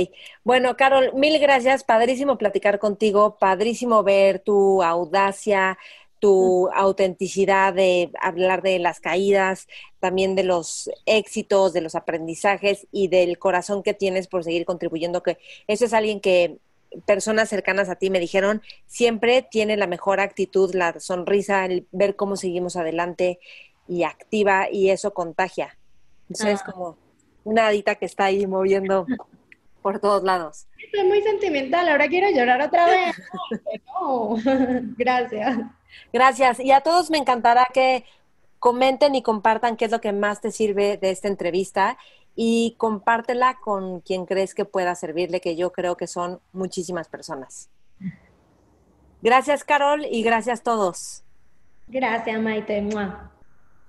Bueno, Carol, mil gracias. Padrísimo platicar contigo. Padrísimo ver tu audacia, tu autenticidad de hablar de las caídas, también de los éxitos, de los aprendizajes y del corazón que tienes por seguir contribuyendo. Que eso es alguien que personas cercanas a ti me dijeron, siempre tiene la mejor actitud, la sonrisa, el ver cómo seguimos adelante y activa y eso contagia. Entonces es ah. como una hadita que está ahí moviendo por todos lados. Estoy muy sentimental, ahora quiero llorar otra vez. No, gracias. Gracias. Y a todos me encantará que comenten y compartan qué es lo que más te sirve de esta entrevista y compártela con quien crees que pueda servirle, que yo creo que son muchísimas personas. Gracias, Carol, y gracias a todos. Gracias, Maite.